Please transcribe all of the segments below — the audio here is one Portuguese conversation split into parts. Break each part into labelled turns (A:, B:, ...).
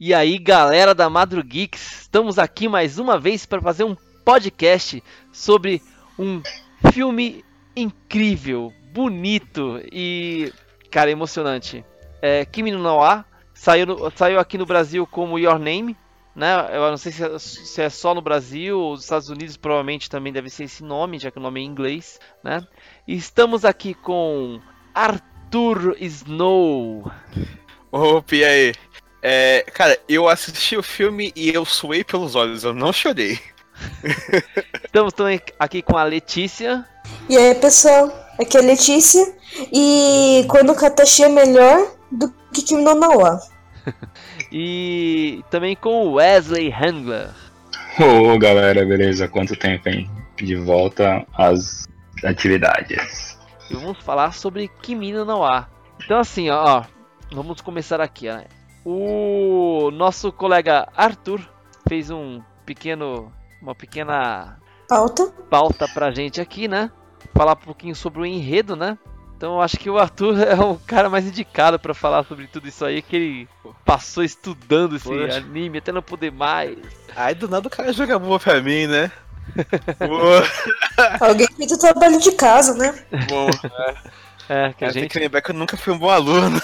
A: E aí, galera da Madrugeeks, estamos aqui mais uma vez para fazer um podcast sobre um filme incrível, bonito e, cara, emocionante. É, Kimi no Nawa saiu, saiu aqui no Brasil como Your Name, né? Eu não sei se é, se é só no Brasil ou nos Estados Unidos, provavelmente também deve ser esse nome, já que o nome é em inglês, né? E estamos aqui com Arthur Snow.
B: Opa, e aí? É, cara, eu assisti o filme e eu suei pelos olhos, eu não chorei.
A: Estamos também aqui com a Letícia.
C: E aí, pessoal, aqui é a Letícia. E quando o Katashi é melhor do que Kimi no Nawa.
A: e também com o Wesley Handler.
D: Ô oh, galera, beleza? Quanto tempo, hein? De volta às atividades.
A: E vamos falar sobre Kimi no Nawa. Então assim, ó, vamos começar aqui, ó. O nosso colega Arthur fez um pequeno, uma pequena
C: pauta,
A: pauta pra gente aqui, né? Falar um pouquinho sobre o enredo, né? Então eu acho que o Arthur é o cara mais indicado para falar sobre tudo isso aí, que ele passou estudando esse Poxa. anime até não poder mais.
B: Aí do nada o cara joga boa pra mim, né?
C: Alguém fez o trabalho de casa, né?
B: Bom, é. é que a gente... Tem que lembrar que eu nunca fui um bom aluno.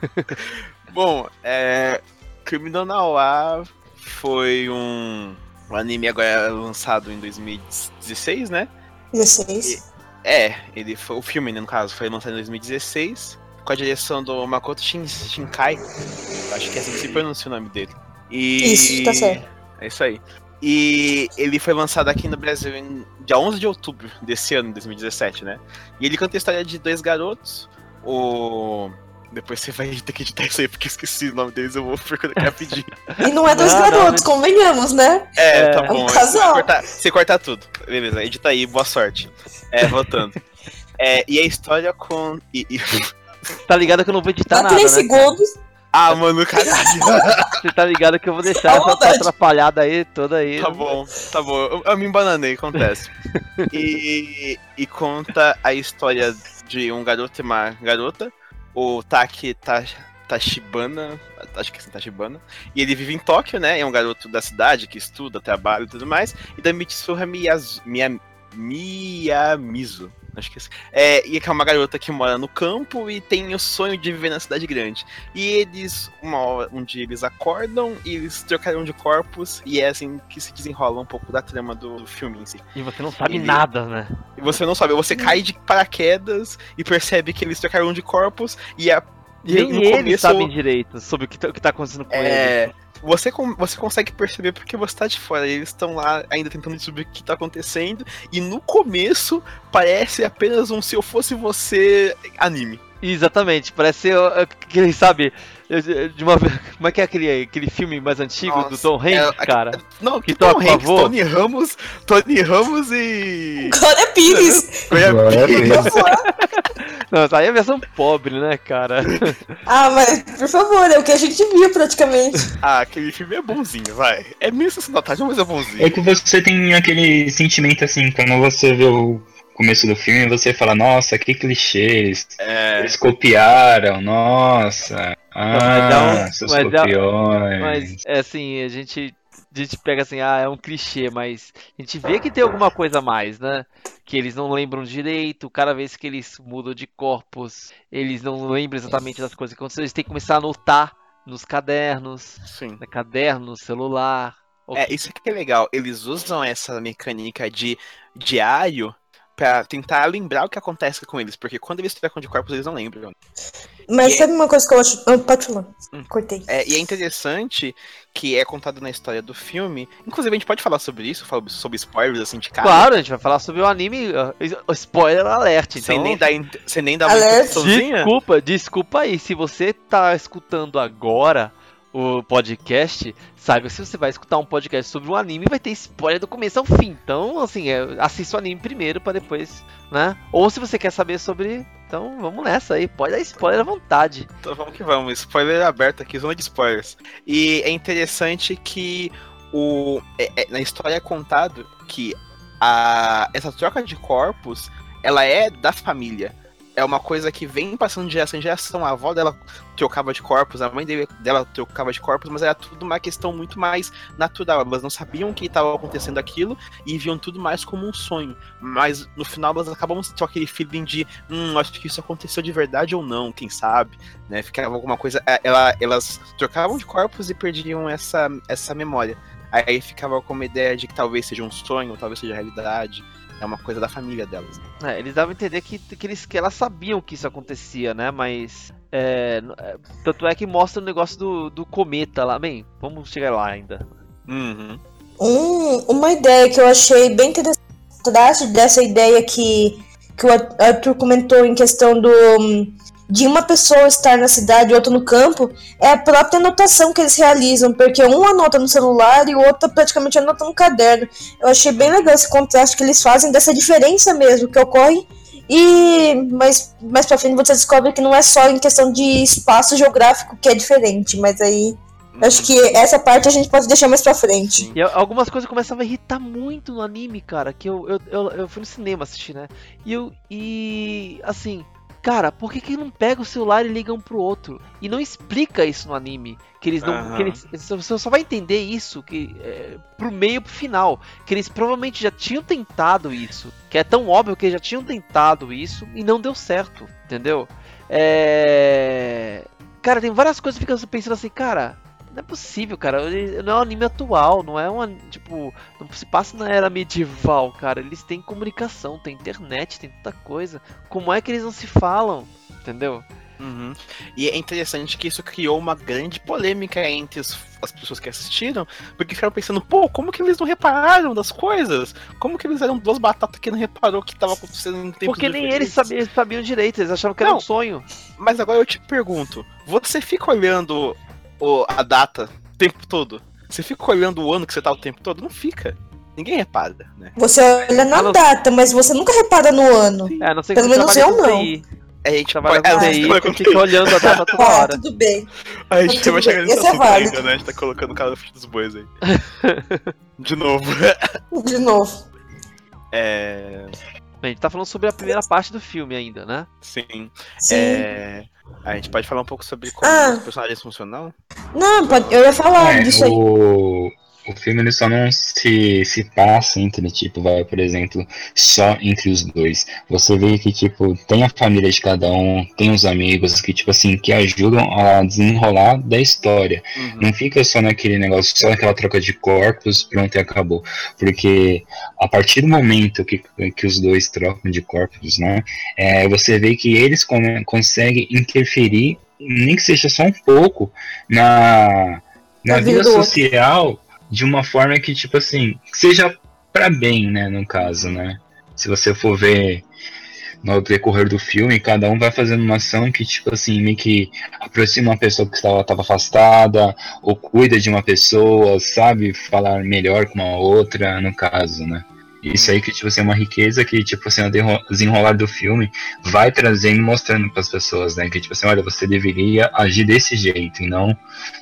B: Bom, é. Criminal Nawa foi um, um anime agora lançado em 2016, né?
C: 16.
B: E, é, ele foi, o filme, né, no caso, foi lançado em 2016, com a direção do Makoto Shin, Shinkai. Acho que é assim que se pronuncia o nome dele.
C: E... Isso, tá certo.
B: É isso aí. E ele foi lançado aqui no Brasil em dia 11 de outubro desse ano, 2017, né? E ele conta a história de dois garotos, o depois você vai ter que editar isso aí, porque esqueci o nome deles, eu vou procurar rapidinho.
C: E não é dois não, garotos, não, convenhamos, né?
B: É, tá bom. É um casal. Você cortar, você cortar tudo. Beleza, edita aí, boa sorte. É, voltando. é, e a história com. E, e...
A: Tá ligado que eu não vou editar Dá nada.
C: 3 né, segundos.
B: Ah, mano, caralho.
A: Você tá ligado que eu vou deixar essa tá atrapalhada aí toda aí.
B: Tá bom, tá bom. Eu, eu me embananei, acontece. e, e conta a história de um garoto e uma garota o Taki Tashibana, acho que é assim, Tashibana, e ele vive em Tóquio, né? É um garoto da cidade que estuda, trabalha e tudo mais, e da Mitsuha Miyazu, Miyamizu, acho que é, assim. é E é uma garota que mora no campo e tem o sonho de viver na cidade grande. E eles, uma hora, um dia eles acordam e eles trocaram de corpos e é assim que se desenrola um pouco da trama do filme em si.
A: E você não sabe e, nada, né?
B: E você não sabe, você cai de paraquedas e percebe que eles trocaram de corpos e a
A: e Nem no eles sabem direito sobre o que tá, o que tá acontecendo com é, eles
B: você, você consegue perceber porque você tá de fora. Eles estão lá ainda tentando descobrir o que tá acontecendo. E no começo parece apenas um se eu fosse você anime.
A: Exatamente, parece aquele, sabe, de uma como é que é aquele, aquele filme mais antigo Nossa, do Tom Hanks, é, cara?
B: Não, que Tom Hanks, favor. Tony Ramos, Tony Ramos e
C: Glória Pires.
B: Glória Pires.
A: Não, aí é a versão pobre, né, cara?
C: Ah, mas por favor, é o que a gente viu praticamente.
B: Ah, aquele filme é bonzinho, vai. É meio sessão da tarde, mas é bonzinho.
D: É que você tem aquele sentimento assim, quando você vê o começo do filme, você fala, nossa, que clichês. É... Eles copiaram, nossa. Ah, um, seus mas.
A: É, mas, é assim, a gente a gente pega assim, ah, é um clichê, mas a gente vê que tem alguma coisa a mais, né? Que eles não lembram direito, cada vez que eles mudam de corpos, eles não lembram exatamente das coisas que aconteceram, eles têm que começar a anotar nos cadernos,
B: Sim.
A: Né, caderno, celular.
B: É, isso que é legal, eles usam essa mecânica de diário para tentar lembrar o que acontece com eles, porque quando eles trocam de corpos, eles não lembram.
C: Mas e é sabe é... uma coisa que eu acho. Oh, pode falar. Hum. Cortei.
B: É, e é interessante que é contado na história do filme. Inclusive, a gente pode falar sobre isso, falar sobre spoilers assim de cara.
A: Claro, a gente vai falar sobre o anime. Uh, spoiler alert. Então...
B: Sem nem dar, sem nem dar
A: uma Desculpa, desculpa aí. Se você tá escutando agora o podcast, saiba se você vai escutar um podcast sobre um anime, vai ter spoiler do começo ao fim. Então, assim, é, assista o anime primeiro para depois, né? Ou se você quer saber sobre. Então, vamos nessa aí. Pode dar spoiler à vontade.
B: Então, vamos que vamos. Spoiler aberto aqui, zona de spoilers. E é interessante que o é, é, na história é contado que a, essa troca de corpos ela é da família. É uma coisa que vem passando de geração em geração. A avó dela trocava de corpos, a mãe dela trocava de corpos, mas era tudo uma questão muito mais natural. Elas não sabiam que estava acontecendo aquilo e viam tudo mais como um sonho. Mas no final elas acabam com aquele feeling de hum, acho que isso aconteceu de verdade ou não, quem sabe, né? Ficava alguma coisa. É, ela, elas trocavam de corpos e perdiam essa, essa memória. Aí ficava com uma ideia de que talvez seja um sonho, talvez seja realidade é uma coisa da família delas.
A: É, eles davam a entender que, que, eles, que elas sabiam que isso acontecia, né? Mas. É, é, tanto é que mostra o negócio do, do cometa lá. Bem, vamos chegar lá ainda.
C: Uhum. Um, uma ideia que eu achei bem interessante dessa ideia que, que o Arthur comentou em questão do de uma pessoa estar na cidade e outra no campo é a própria anotação que eles realizam, porque um anota no celular e o outro praticamente anota no caderno. Eu achei bem legal esse contraste que eles fazem dessa diferença mesmo que ocorre. E mais, mais pra frente você descobre que não é só em questão de espaço geográfico que é diferente, mas aí Acho que essa parte a gente pode deixar mais pra frente.
A: E algumas coisas começavam a irritar muito no anime, cara. Que eu, eu, eu, eu fui no cinema assistir, né? E eu. E. Assim. Cara, por que, que não pega o celular e liga um pro outro? E não explica isso no anime. Que eles não. Uhum. Que eles, você só vai entender isso que, é, pro meio pro final. Que eles provavelmente já tinham tentado isso. Que é tão óbvio que eles já tinham tentado isso e não deu certo. Entendeu? É. Cara, tem várias coisas que ficam pensando assim, cara, não é possível, cara. Não é um anime atual, não é uma. Tipo, não se passa na era medieval, cara. Eles têm comunicação, tem internet, tem tanta coisa. Como é que eles não se falam? Entendeu?
B: Uhum. E é interessante que isso criou uma grande polêmica entre os, as pessoas que assistiram, porque ficaram pensando, pô, como que eles não repararam das coisas? Como que eles eram duas batatas que não reparou que estava acontecendo
A: em tempo Porque nem eles sabiam, sabiam direito, eles achavam que não, era um sonho.
B: Mas agora eu te pergunto, você fica olhando o, a data o tempo todo. Você fica olhando o ano que você tá o tempo todo? Não fica. Ninguém repara, né?
C: Você olha na não... data, mas você nunca repara no ano.
A: É, não sei Pelo menos eu não. É, a gente trabalha com TI, é, fica olhando a data toda ah, hora.
C: tudo bem.
B: A gente tá vai chegar nesse é assunto é ainda, né? A gente tá colocando o cara dos bois aí. De novo.
C: De novo.
B: É...
A: A gente tá falando sobre a primeira parte do filme ainda, né?
B: Sim. Sim. É... A gente pode falar um pouco sobre como ah. os personagens funcionam?
C: Não, pode, eu ia falar é, disso aí.
D: O o filme ele só não se, se passa entre, tipo, vai, por exemplo, só entre os dois. Você vê que, tipo, tem a família de cada um, tem os amigos que, tipo assim, que ajudam a desenrolar da história. Uhum. Não fica só naquele negócio, só naquela troca de corpos, pronto e acabou. Porque a partir do momento que, que os dois trocam de corpos, né, é, você vê que eles conseguem interferir, nem que seja só um pouco, na, na vida social de uma forma que, tipo assim, seja para bem, né, no caso, né? Se você for ver no decorrer do filme, cada um vai fazendo uma ação que, tipo assim, meio que aproxima uma pessoa que estava, estava afastada, ou cuida de uma pessoa, sabe? Falar melhor com uma outra, no caso, né? Isso aí que, tipo assim, é uma riqueza que, tipo assim, o desenrolar do filme vai trazendo e mostrando para as pessoas, né? Que, tipo assim, olha, você deveria agir desse jeito e não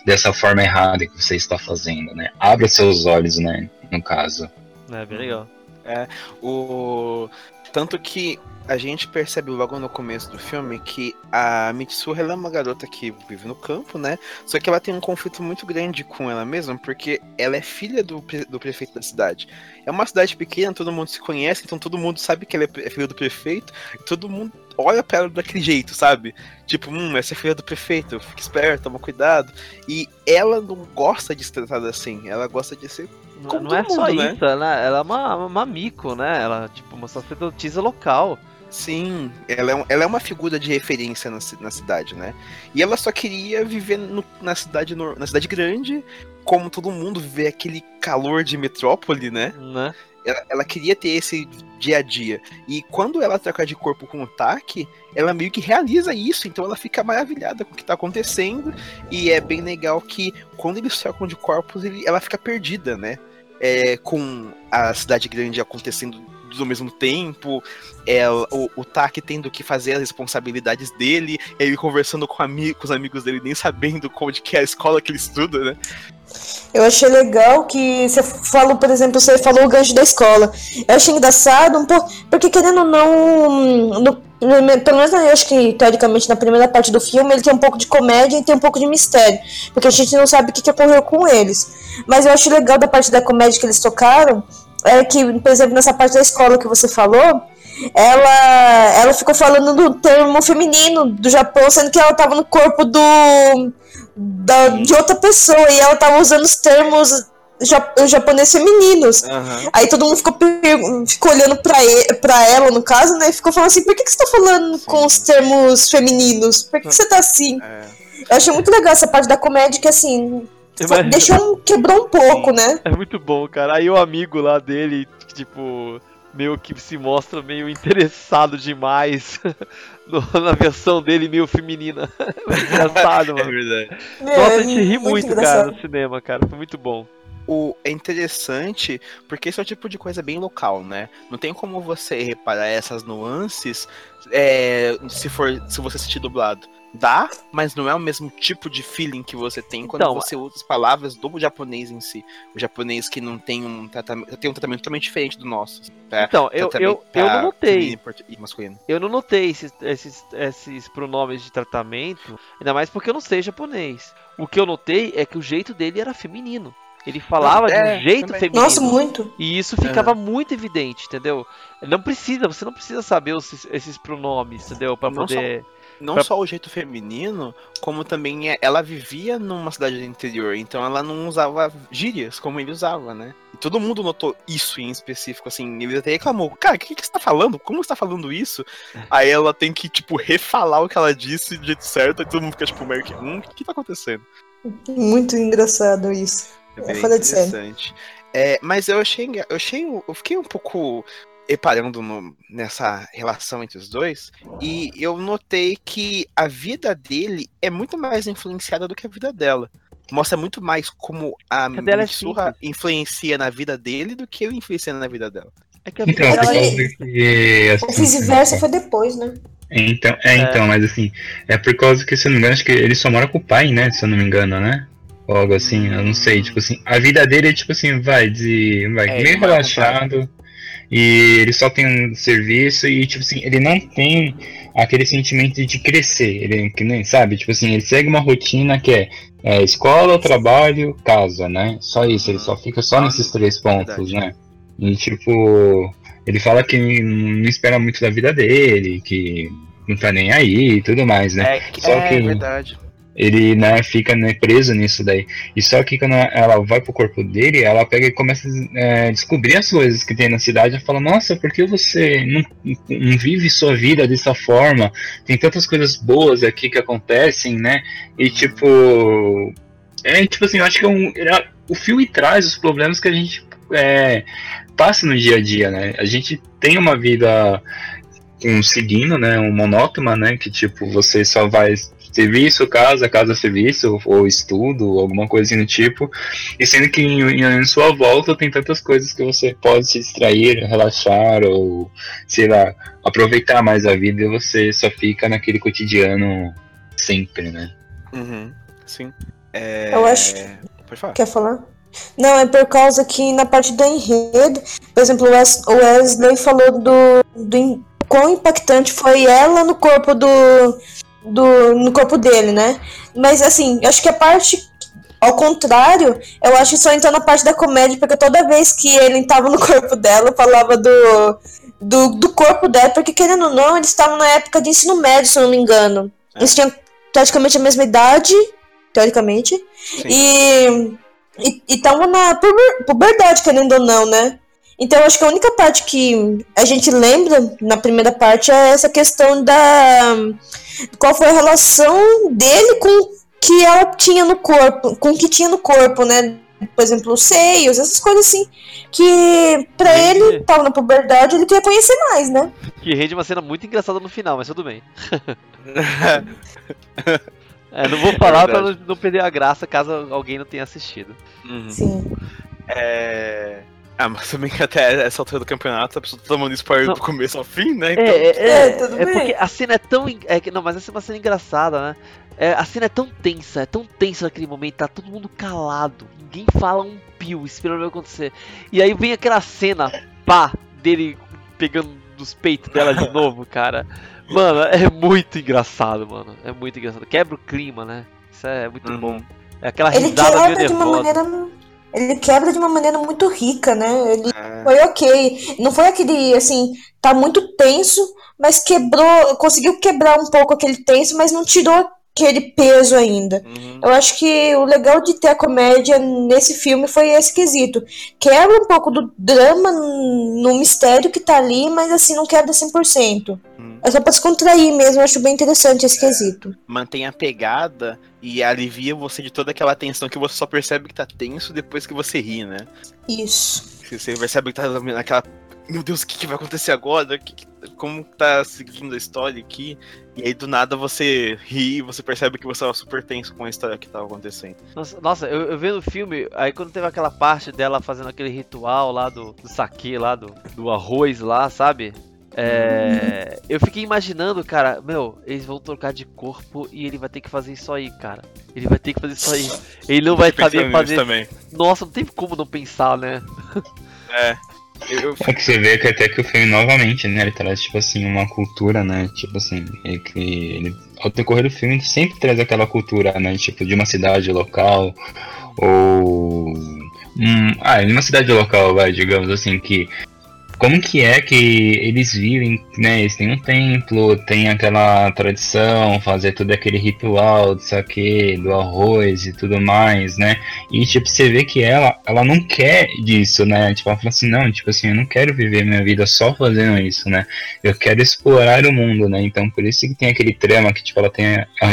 D: dessa forma errada que você está fazendo, né? Abra seus olhos, né? No caso.
A: É, bem legal.
B: É, o... Tanto que a gente percebe logo no começo do filme que a Mitsuha é uma garota que vive no campo, né? Só que ela tem um conflito muito grande com ela mesma, porque ela é filha do, do prefeito da cidade. É uma cidade pequena, todo mundo se conhece, então todo mundo sabe que ela é filha do prefeito, e todo mundo olha pra ela daquele jeito, sabe? Tipo, hum, essa é filha do prefeito, fica esperto, toma cuidado. E ela não gosta de ser tratada assim, ela gosta de ser
A: não, não é mundo, só né? isso, ela, ela é uma, uma mico, né? Ela, tipo, uma sacerdotisa local.
B: Sim, ela é, ela é uma figura de referência na, na cidade, né? E ela só queria viver no, na, cidade, na cidade grande, como todo mundo, viver aquele calor de metrópole, né?
A: né?
B: Ela, ela, queria ter esse dia a dia. E quando ela troca de corpo com o Taki, ela meio que realiza isso, então ela fica maravilhada com o que tá acontecendo. E é bem legal que quando eles trocam de corpos, ele, ela fica perdida, né? É, com a cidade grande acontecendo ao mesmo tempo, é, o, o Taki tendo que fazer as responsabilidades dele, ele conversando com, ami com os amigos dele, nem sabendo onde que é a escola que ele estuda, né?
C: Eu achei legal que você falou, por exemplo, você falou o gancho da escola. Eu achei engraçado um pouco, porque querendo ou não, no, Pelo menos eu acho que, teoricamente, na primeira parte do filme, ele tem um pouco de comédia e tem um pouco de mistério. Porque a gente não sabe o que, que ocorreu com eles. Mas eu acho legal da parte da comédia que eles tocaram, é que, por exemplo, nessa parte da escola que você falou, ela, ela ficou falando do termo feminino do Japão, sendo que ela estava no corpo do, da, de outra pessoa e ela estava usando os termos japoneses femininos. Uhum. Aí todo mundo ficou, ficou olhando pra, ele, pra ela, no caso, né? E ficou falando assim: por que, que você tá falando Sim. com os termos femininos? Por que, que você tá assim? É. Eu achei muito legal essa parte da comédia que, assim, Deixou quebrou um pouco, né?
A: É muito bom, cara. Aí o amigo lá dele, tipo, meio que se mostra meio interessado demais no, na versão dele meio feminina. engraçado, mano. É verdade. Nossa, a gente ri muito, muito cara, no cinema, cara. Foi muito bom
B: o, é interessante porque esse é o tipo de coisa bem local, né? Não tem como você reparar essas nuances é, se for se você assistir dublado. Dá, mas não é o mesmo tipo de feeling que você tem quando então, você usa as palavras do japonês em si. O japonês que não tem um tratamento, tem um tratamento totalmente diferente do nosso.
A: Tá? Então, eu, eu, eu não notei. Eu não notei esses, esses, esses pronomes de tratamento, ainda mais porque eu não sei japonês. O que eu notei é que o jeito dele era feminino. Ele falava é, de um jeito também. feminino.
C: Nossa, muito.
A: E isso ficava é. muito evidente, entendeu? Não precisa, você não precisa saber os, esses pronomes, entendeu? Para poder.
B: Só, não pra... só o jeito feminino, como também é, ela vivia numa cidade do interior, então ela não usava gírias como ele usava, né? E todo mundo notou isso em específico, assim. Ele até reclamou: Cara, o que, que você tá falando? Como você tá falando isso? Aí ela tem que, tipo, refalar o que ela disse do jeito certo, e todo mundo fica, tipo, meio que: Hum, o que, que tá acontecendo?
C: Muito engraçado isso.
B: É bem interessante. É, mas eu achei, eu achei, eu fiquei um pouco reparando no, nessa relação entre os dois e eu notei que a vida dele é muito mais influenciada do que a vida dela. Mostra muito mais como a Missurra é influencia na vida dele do que ele influencia na vida dela.
C: É que a vida então, dela é... que, assim, o vice-versa foi depois, né?
D: Então, é, então, mas assim, é por causa que, se eu não me engano, acho que ele só mora com o pai, né? Se eu não me engano, né? Ou algo assim, eu não sei, tipo assim, a vida dele é tipo assim, vai de. Vai é, meio relaxado. E ele só tem um serviço e, tipo assim, ele não tem aquele sentimento de crescer. Ele que nem sabe, tipo assim, ele segue uma rotina que é, é escola, trabalho, casa, né? Só isso, ele só fica só nesses três pontos, né? E tipo, ele fala que não espera muito da vida dele, que não tá nem aí e tudo mais, né?
B: É, só é que, verdade
D: ele né, fica né, preso nisso daí. E só que quando ela vai pro corpo dele, ela pega e começa a é, descobrir as coisas que tem na cidade e fala, nossa, por que você não, não, vive sua vida dessa forma? Tem tantas coisas boas aqui que acontecem, né? E tipo. É tipo assim, eu acho que é um, é, o filme traz os problemas que a gente é, passa no dia a dia, né? A gente tem uma vida um seguindo, né, um monótona, né, que tipo você só vai serviço, casa, casa, serviço, ou estudo, alguma coisa do tipo. E sendo que em, em, sua volta tem tantas coisas que você pode se distrair, relaxar, ou sei lá, aproveitar mais a vida e você só fica naquele cotidiano sempre, né?
B: Uhum, sim. É...
C: Eu acho. Pode falar. Quer falar? Não, é por causa que na parte do enredo, por exemplo, o Wesley falou do, do quão impactante foi ela no corpo do, do, no corpo dele, né? Mas assim, eu acho que a parte. Ao contrário, eu acho que só entrou na parte da comédia, porque toda vez que ele estava no corpo dela, falava do, do, do, corpo dela, porque querendo ou não, eles estavam na época de ensino médio, se eu não me engano. É. Eles tinham praticamente a mesma idade, teoricamente, Sim. e estavam na puber, puberdade, querendo ou não, né? Então, acho que a única parte que a gente lembra na primeira parte é essa questão da. Qual foi a relação dele com que ela tinha no corpo, com o que tinha no corpo, né? Por exemplo, os seios, essas coisas assim. Que pra rende... ele, tava na puberdade, ele queria conhecer mais, né?
A: Que rende uma cena muito engraçada no final, mas tudo bem. é, não vou falar é pra não, não, perder a graça caso alguém não tenha assistido.
C: Uhum. Sim.
B: É. Ah, mas também que até essa altura do campeonato a pessoa tá tomando spoiler não. do começo ao fim, né?
A: Então... É, é, é, é, tudo é bem. porque a cena é tão. É, não, mas essa é uma cena engraçada, né? É, a cena é tão tensa, é tão tensa naquele momento, tá todo mundo calado, ninguém fala um pio, esperando o acontecer. E aí vem aquela cena, pá, dele pegando dos peitos dela de novo, cara. Mano, é muito engraçado, mano. É muito engraçado. Quebra o clima, né? Isso é muito uhum. bom. É aquela risada
C: ele quebra de uma maneira ele quebra de uma maneira muito rica, né? Ele é. foi ok. Não foi aquele, assim, tá muito tenso, mas quebrou, conseguiu quebrar um pouco aquele tenso, mas não tirou aquele peso ainda. Uhum. Eu acho que o legal de ter a comédia nesse filme foi esse quesito. Quebra um pouco do drama no mistério que tá ali, mas assim, não quebra 100%. Uhum. É só pra descontrair mesmo, eu acho bem interessante esse é. quesito.
B: Mantém a pegada e alivia você de toda aquela tensão que você só percebe que tá tenso depois que você ri, né?
C: Isso.
B: Você percebe que tá naquela meu Deus, o que, que, vai acontecer agora? Que, como tá seguindo a história aqui? E aí do nada você ri e você percebe que você tava super tenso com a história que tava acontecendo.
A: Nossa, nossa eu, eu vendo o filme, aí quando teve aquela parte dela fazendo aquele ritual lá do, do saque lá, do, do arroz lá, sabe? É, eu fiquei imaginando, cara, meu, eles vão trocar de corpo e ele vai ter que fazer isso aí, cara. Ele vai ter que fazer isso aí. Ele não vai saber fazer. Também. Nossa, não tem como não pensar, né?
B: É.
D: Eu, É que você vê que até que o filme novamente, né? Ele traz, tipo assim, uma cultura, né? Tipo assim, ele, ele, ao decorrer do filme, sempre traz aquela cultura, né? Tipo, de uma cidade local, ou. Hum, ah, uma cidade local, vai, digamos assim, que como que é que eles vivem, né? Eles têm um templo, tem aquela tradição, fazer todo aquele ritual do saque, do arroz e tudo mais, né? E tipo, você vê que ela, ela não quer disso, né? Tipo, ela fala assim, não, tipo assim, eu não quero viver minha vida só fazendo isso, né? Eu quero explorar o mundo, né? Então por isso que tem aquele trama que, tipo, ela tem,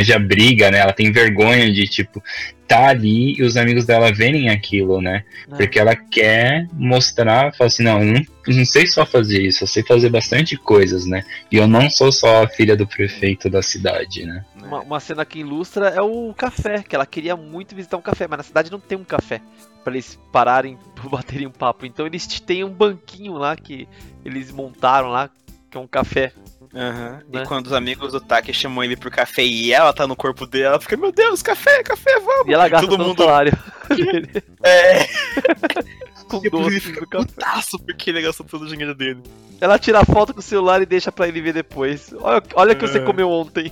D: já briga, né? Ela tem vergonha de, tipo, tá ali e os amigos dela verem aquilo, né? É. Porque ela quer mostrar, fala assim, não, eu não, não sei só fazer isso, eu sei fazer bastante coisas, né? E eu não sou só a filha do prefeito da cidade, né?
A: Uma, uma cena que ilustra é o café, que ela queria muito visitar um café, mas na cidade não tem um café para eles pararem, baterem um papo. Então eles têm um banquinho lá que eles montaram lá, que é um café
B: Uhum. Né? E quando os amigos do Taki chamam ele pro café e ela tá no corpo dele, ela fica, meu Deus, café, café, vamos!
A: E ela gasta todo mundo salário.
B: é. Com e doce fica putaço porque ele gastou todo o dinheiro dele.
A: Ela tira a foto com o celular e deixa pra ele ver depois. Olha, olha que você é. comeu ontem.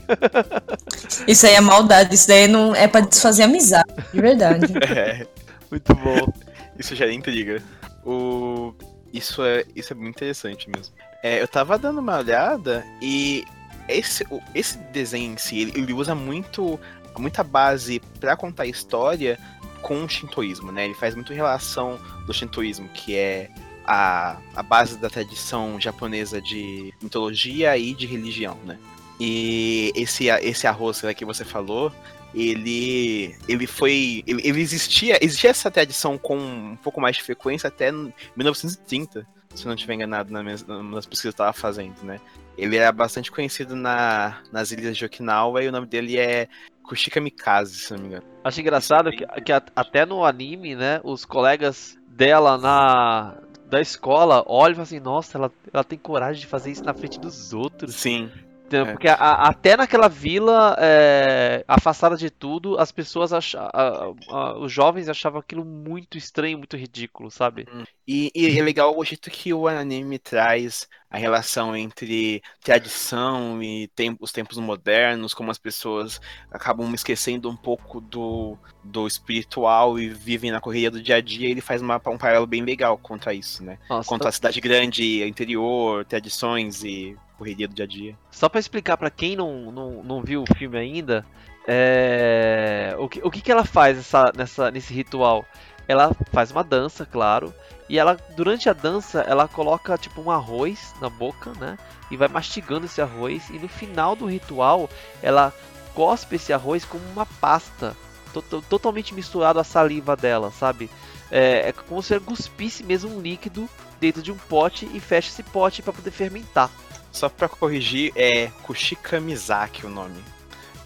C: Isso aí é maldade, isso daí não é pra desfazer amizade, de verdade.
B: É.
A: Muito bom.
B: Isso já é intriga. O... Isso é, isso é muito interessante mesmo. É, eu tava dando uma olhada e esse, esse desenho em si, ele, usa muito muita base para contar história com o shintoísmo, né? Ele faz muito relação do shintoísmo, que é a, a base da tradição japonesa de mitologia e de religião, né? E esse, esse arroz que você falou, ele ele foi ele, ele, existia existia essa tradição com um pouco mais de frequência até 1930 se não estiver enganado na minha, nas pesquisas que eu estava fazendo, né? Ele era bastante conhecido na, nas ilhas de Okinawa e o nome dele é Kushika Mikaze, se não me engano.
A: Acho engraçado que, que até no anime, né, os colegas dela na da escola olham e falam assim, nossa, ela, ela tem coragem de fazer isso na frente dos outros.
B: Sim.
A: É. Porque a, a, até naquela vila, é, afastada de tudo, as pessoas achavam. os jovens achavam aquilo muito estranho, muito ridículo, sabe?
B: Hum. E, e, é legal o jeito que o anime traz a relação entre tradição e os tempos modernos, como as pessoas acabam esquecendo um pouco do, do espiritual e vivem na correria do dia a dia. Ele faz uma, um paralelo bem legal contra isso, né? Nossa, contra tô... a cidade grande, interior, tradições e correria do dia a dia.
A: Só para explicar para quem não, não, não viu o filme ainda, é... o, que, o que, que ela faz essa, nessa, nesse ritual? Ela faz uma dança, claro, e ela durante a dança ela coloca tipo um arroz na boca, né? E vai mastigando esse arroz e no final do ritual ela cospe esse arroz como uma pasta, to totalmente misturado à saliva dela, sabe? É, é como se ela cuspisse mesmo um líquido dentro de um pote e fecha esse pote para poder fermentar.
B: Só pra corrigir, é Kushika Mizaki o nome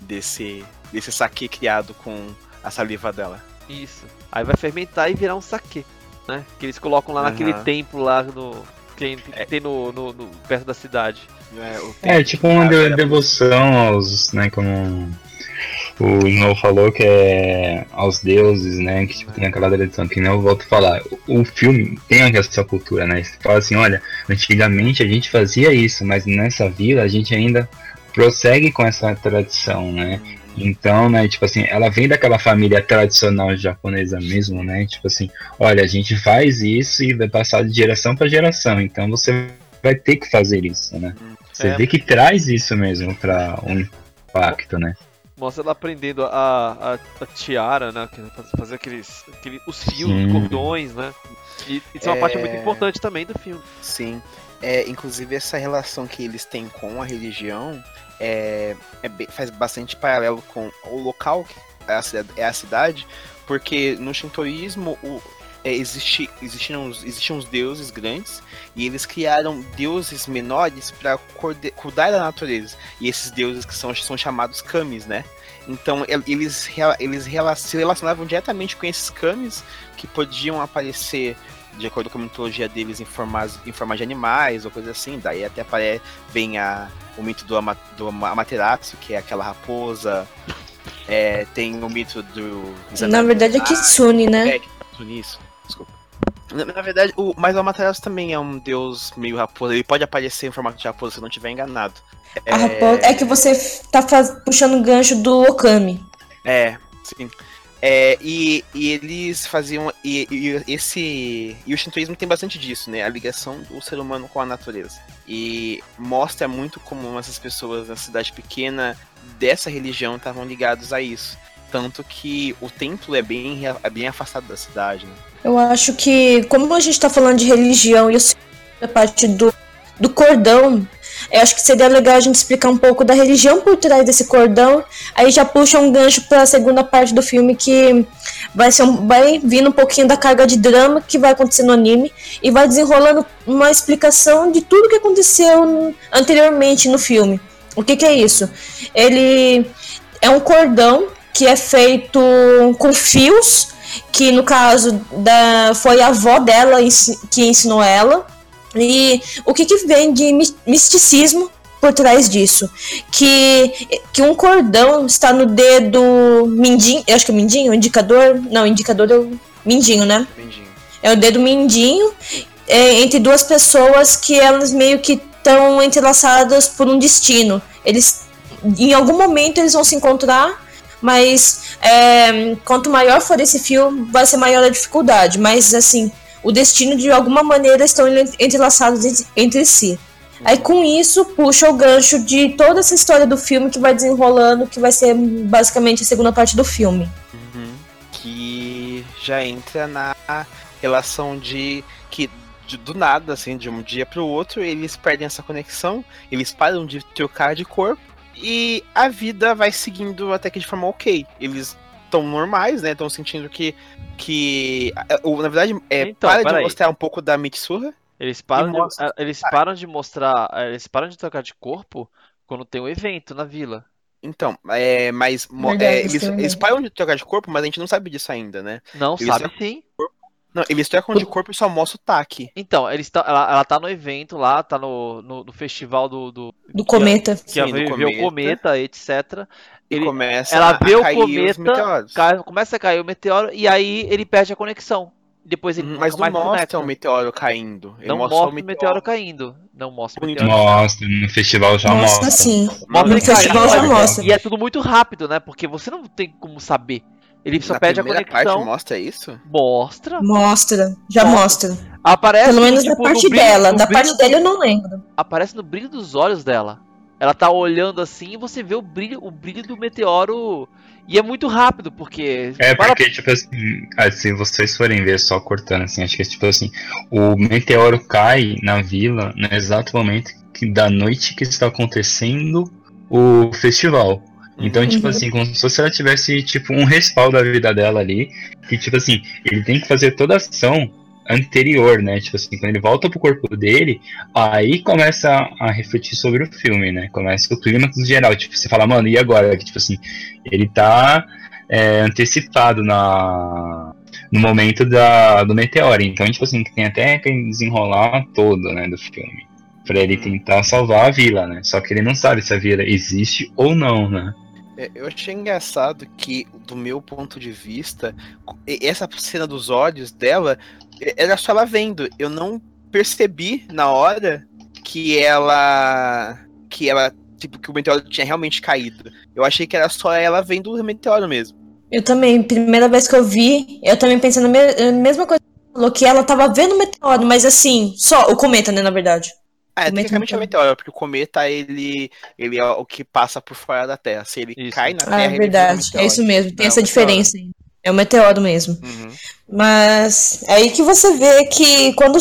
B: desse, desse saque criado com a saliva dela.
A: Isso. Aí vai fermentar e virar um saque, né? Que eles colocam lá uhum. naquele templo lá no. Que é. tem no, no, no, perto da cidade.
D: É, é tipo uma de, devoção aos. né, como o Snow falou que é aos deuses, né? Que tipo, tem aquela tradição, que nem eu volto a falar. O, o filme tem essa cultura, né? Você fala assim, olha, antigamente a gente fazia isso, mas nessa vila a gente ainda prossegue com essa tradição, né? Então, né, tipo assim, ela vem daquela família tradicional japonesa mesmo, né? Tipo assim, olha, a gente faz isso e vai passar de geração para geração, então você vai ter que fazer isso, né? Você é. vê que traz isso mesmo para um impacto, né?
A: Mostra ela aprendendo a, a, a tiara, né? Fazer aqueles, aqueles os fios, Sim. cordões, né? E isso é uma parte muito é. importante também do filme.
B: Sim. É, inclusive essa relação que eles têm com a religião é, é bem, faz bastante paralelo com o local que é a, é a cidade, porque no shintoísmo o, é, existi, existiam, existiam os deuses grandes e eles criaram deuses menores para cuidar da natureza. E esses deuses que são, são chamados kamis, né? Então eles, eles se relacionavam diretamente com esses kamis que podiam aparecer de acordo com a mitologia deles em formas, em forma de animais ou coisa assim. Daí até aparece bem a, o mito do, ama, do Amaterasu, que é aquela raposa. É, tem o mito do.
C: Na verdade é Kitsune, né? É,
B: Kitsune, isso. Desculpa. Na, na, verdade, o, mas o Amaterasu também é um deus meio raposa. Ele pode aparecer em formato de raposa se não estiver enganado.
C: É... Raposa, é que você tá faz, puxando o gancho do Okami.
B: É, sim. É, e, e, eles faziam. E, e, esse. E o Shintoísmo tem bastante disso, né? A ligação do ser humano com a natureza. E mostra muito como essas pessoas na cidade pequena dessa religião estavam ligados a isso. Tanto que o templo é bem, é bem afastado da cidade, né?
C: Eu acho que, como a gente está falando de religião e a parte do, do cordão, eu acho que seria legal a gente explicar um pouco da religião por trás desse cordão. Aí já puxa um gancho para a segunda parte do filme que vai ser um, vai vindo um pouquinho da carga de drama que vai acontecer no anime e vai desenrolando uma explicação de tudo que aconteceu anteriormente no filme. O que, que é isso? Ele é um cordão que é feito com fios, que no caso da, foi a avó dela que ensinou ela. E o que, que vem de misticismo por trás disso? Que, que um cordão está no dedo mindinho, eu acho que é mindinho, indicador, não, indicador é o mindinho, né? Mindinho. É o dedo mindinho é, entre duas pessoas que elas meio que estão entrelaçadas por um destino. Eles, em algum momento, eles vão se encontrar mas é, quanto maior for esse fio, vai ser maior a dificuldade. Mas assim, o destino de alguma maneira estão entrelaçados entre si. Aí com isso puxa o gancho de toda essa história do filme que vai desenrolando, que vai ser basicamente a segunda parte do filme.
B: Uhum. Que já entra na relação de que de, do nada, assim, de um dia para o outro, eles perdem essa conexão, eles param de trocar de corpo e a vida vai seguindo até que de forma ok. Eles estão normais, né? Estão sentindo que. que na verdade, é, então, para de aí. mostrar um pouco da Mitsuha.
A: Eles param, de, mostra... eles param de mostrar. Eles param de trocar de corpo quando tem um evento na vila.
B: Então, é, mas Verdade, é, eles, eles param de trocar de corpo, mas a gente não sabe disso ainda, né?
A: Não, eles sabe sim. Corpo,
B: não, eles trocam de corpo e só mostra o taque.
A: Então, eles tá, ela, ela tá no evento lá, tá no, no, no festival do. Do,
C: do cometa.
A: Que, Sim, vê, o cometa, etc. Ele, começa ela vê o cometa, cai, começa a cair o meteoro e aí ele perde a conexão. Depois ele
B: uhum, Mas não mostra o meteoro caindo.
A: Ele não mostra, mostra o meteoro. meteoro. caindo. Não mostra o meteoro.
D: Mostra, no festival já mostra. Mostra
C: sim. Mostra no festival já mostra.
A: E é tudo muito rápido, né? Porque você não tem como saber. Ele só Na pede a conexão. Parte
B: mostra isso?
A: Mostra.
C: Mostra, já mostra. mostra.
A: Aparece
C: Pelo menos tipo, da parte brilho, dela. Da parte dele eu não lembro.
A: Aparece no brilho dos olhos dela. Ela tá olhando assim e você vê o brilho, o brilho do meteoro. E é muito rápido, porque.
D: É, porque, para... tipo assim, ah, se vocês forem ver só cortando assim, acho que é tipo assim, o meteoro cai na vila no exato momento que, da noite que está acontecendo o festival. Então, tipo uhum. assim, como se ela tivesse, tipo, um respaldo da vida dela ali. Que, tipo assim, ele tem que fazer toda a ação anterior, né? Tipo assim, quando ele volta pro corpo dele, aí começa a, refletir sobre o filme, né? Começa o clímax geral. Tipo, você fala, mano, e agora? Tipo assim, ele tá é, antecipado na, no momento da, do meteoro. Então, tipo assim, tem até que desenrolar todo, né, do filme. Pra ele tentar salvar a vila, né? Só que ele não sabe se a vila existe ou não, né?
B: É, eu achei engraçado que, do meu ponto de vista, essa cena dos olhos dela era só ela vendo. Eu não percebi na hora que ela. que ela. Tipo, que o meteoro tinha realmente caído. Eu achei que era só ela vendo o meteoro mesmo.
C: Eu também, primeira vez que eu vi, eu também pensei na me mesma coisa que falou, que ela tava vendo o meteoro, mas assim, só o cometa, né, na verdade.
B: Ah, é, tecnicamente é o meteoro, porque o cometa, ele, ele é o que passa por fora da Terra. Se ele isso. cai na Terra,
C: ah, é verdade, é isso mesmo, tem Não, essa diferença aí. É o meteoro mesmo. Uhum. Mas é aí que você vê que quando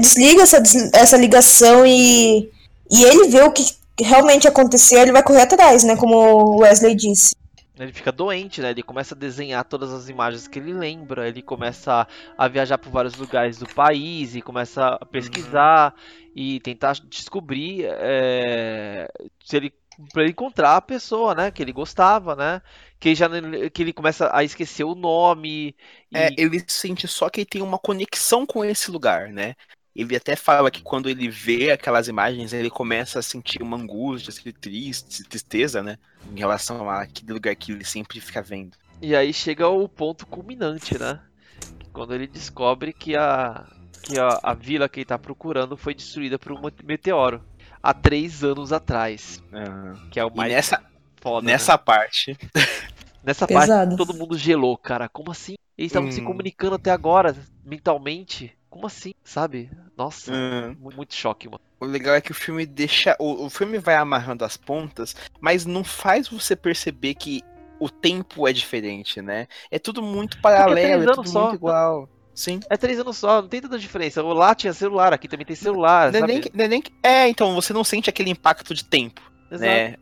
C: desliga essa, essa ligação e, e ele vê o que realmente aconteceu, ele vai correr atrás, né? Como o Wesley disse.
A: Ele fica doente, né? Ele começa a desenhar todas as imagens que ele lembra, ele começa a viajar por vários lugares do país e começa a pesquisar uhum. E tentar descobrir é, se ele para ele encontrar a pessoa, né, que ele gostava, né, que ele já que ele começa a esquecer o nome.
B: E... É, ele sente só que ele tem uma conexão com esse lugar, né? Ele até fala que quando ele vê aquelas imagens, ele começa a sentir uma angústia, triste, tristeza, né? Em relação àquele lugar que ele sempre fica vendo.
A: E aí chega o ponto culminante, né? Quando ele descobre que a, que a, a vila que ele está procurando foi destruída por um meteoro há três anos atrás. Uhum. Que é o mais
B: e nessa, foda. Nessa né? parte.
A: Nessa Pesado. parte todo mundo gelou, cara. Como assim? Eles estavam hum. se comunicando até agora, mentalmente. Como assim, sabe? Nossa, hum. muito choque, mano.
B: O legal é que o filme deixa. O, o filme vai amarrando as pontas, mas não faz você perceber que o tempo é diferente, né? É tudo muito paralelo, é, é tudo só. muito igual. Sim.
A: É três anos só, não tem tanta diferença. Lá tinha celular, aqui também tem celular.
B: Não é, nem, é, nem, é, então você não sente aquele impacto de tempo. Exato. Né?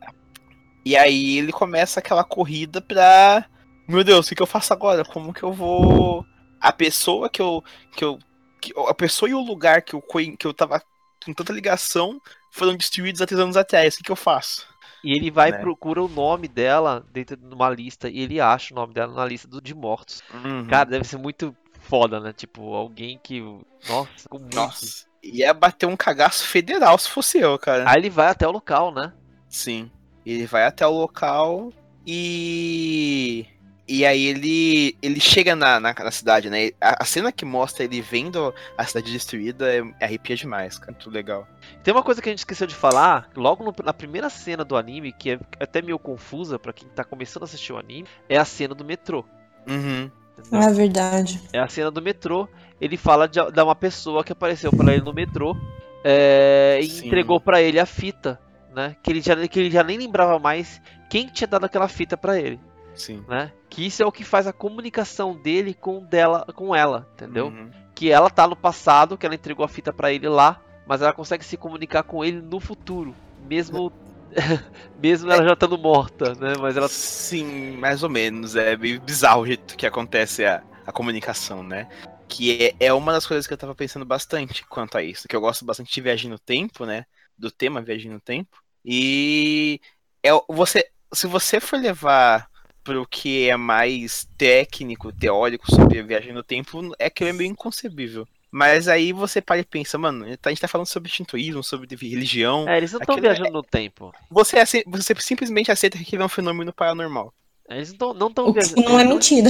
B: E aí ele começa aquela corrida pra. Meu Deus, o que eu faço agora? Como que eu vou. A pessoa que eu. Que eu que, a pessoa e o lugar que eu, que eu tava com tanta ligação foram destruídos há três anos atrás. O que, que eu faço?
A: E ele vai né? procura o nome dela dentro de uma lista e ele acha o nome dela na lista do, de mortos. Uhum. Cara, deve ser muito foda, né? Tipo, alguém que. Nossa, com. Nossa.
B: Ia bater um cagaço federal se fosse eu, cara.
A: Aí ele vai até o local, né?
B: Sim. Ele vai até o local e. E aí ele ele chega na, na, na cidade, né? A, a, cena que mostra ele vendo a cidade destruída é, é arrepia demais, cara. Muito legal.
A: Tem uma coisa que a gente esqueceu de falar, logo no, na primeira cena do anime, que é até meio confusa para quem tá começando a assistir o anime, é a cena do metrô.
B: Uhum.
C: É verdade.
A: É a cena do metrô. Ele fala de, de uma pessoa que apareceu para ele no metrô é, e entregou para ele a fita, né? Que ele, já, que ele já nem lembrava mais quem tinha dado aquela fita para ele.
B: Sim.
A: Né? Que isso é o que faz a comunicação dele com dela, com ela, entendeu? Uhum. Que ela tá no passado, que ela entregou a fita para ele lá, mas ela consegue se comunicar com ele no futuro, mesmo mesmo ela já estando morta, né? Mas ela.
B: Sim, mais ou menos. É meio bizarro o jeito que acontece a, a comunicação, né? Que é, é uma das coisas que eu tava pensando bastante quanto a isso. Que eu gosto bastante de viagem no tempo, né? Do tema viagem no tempo. E é você. Se você for levar pro que é mais técnico, teórico sobre viagem no tempo, é que é meio inconcebível. Mas aí você para e pensa, mano, a gente tá falando sobre shintoísmo, sobre religião.
A: É, eles não estão viajando é... no tempo.
B: Você, você simplesmente aceita que aquilo é um fenômeno paranormal.
A: Eles não estão viajando.
C: Não é mentira.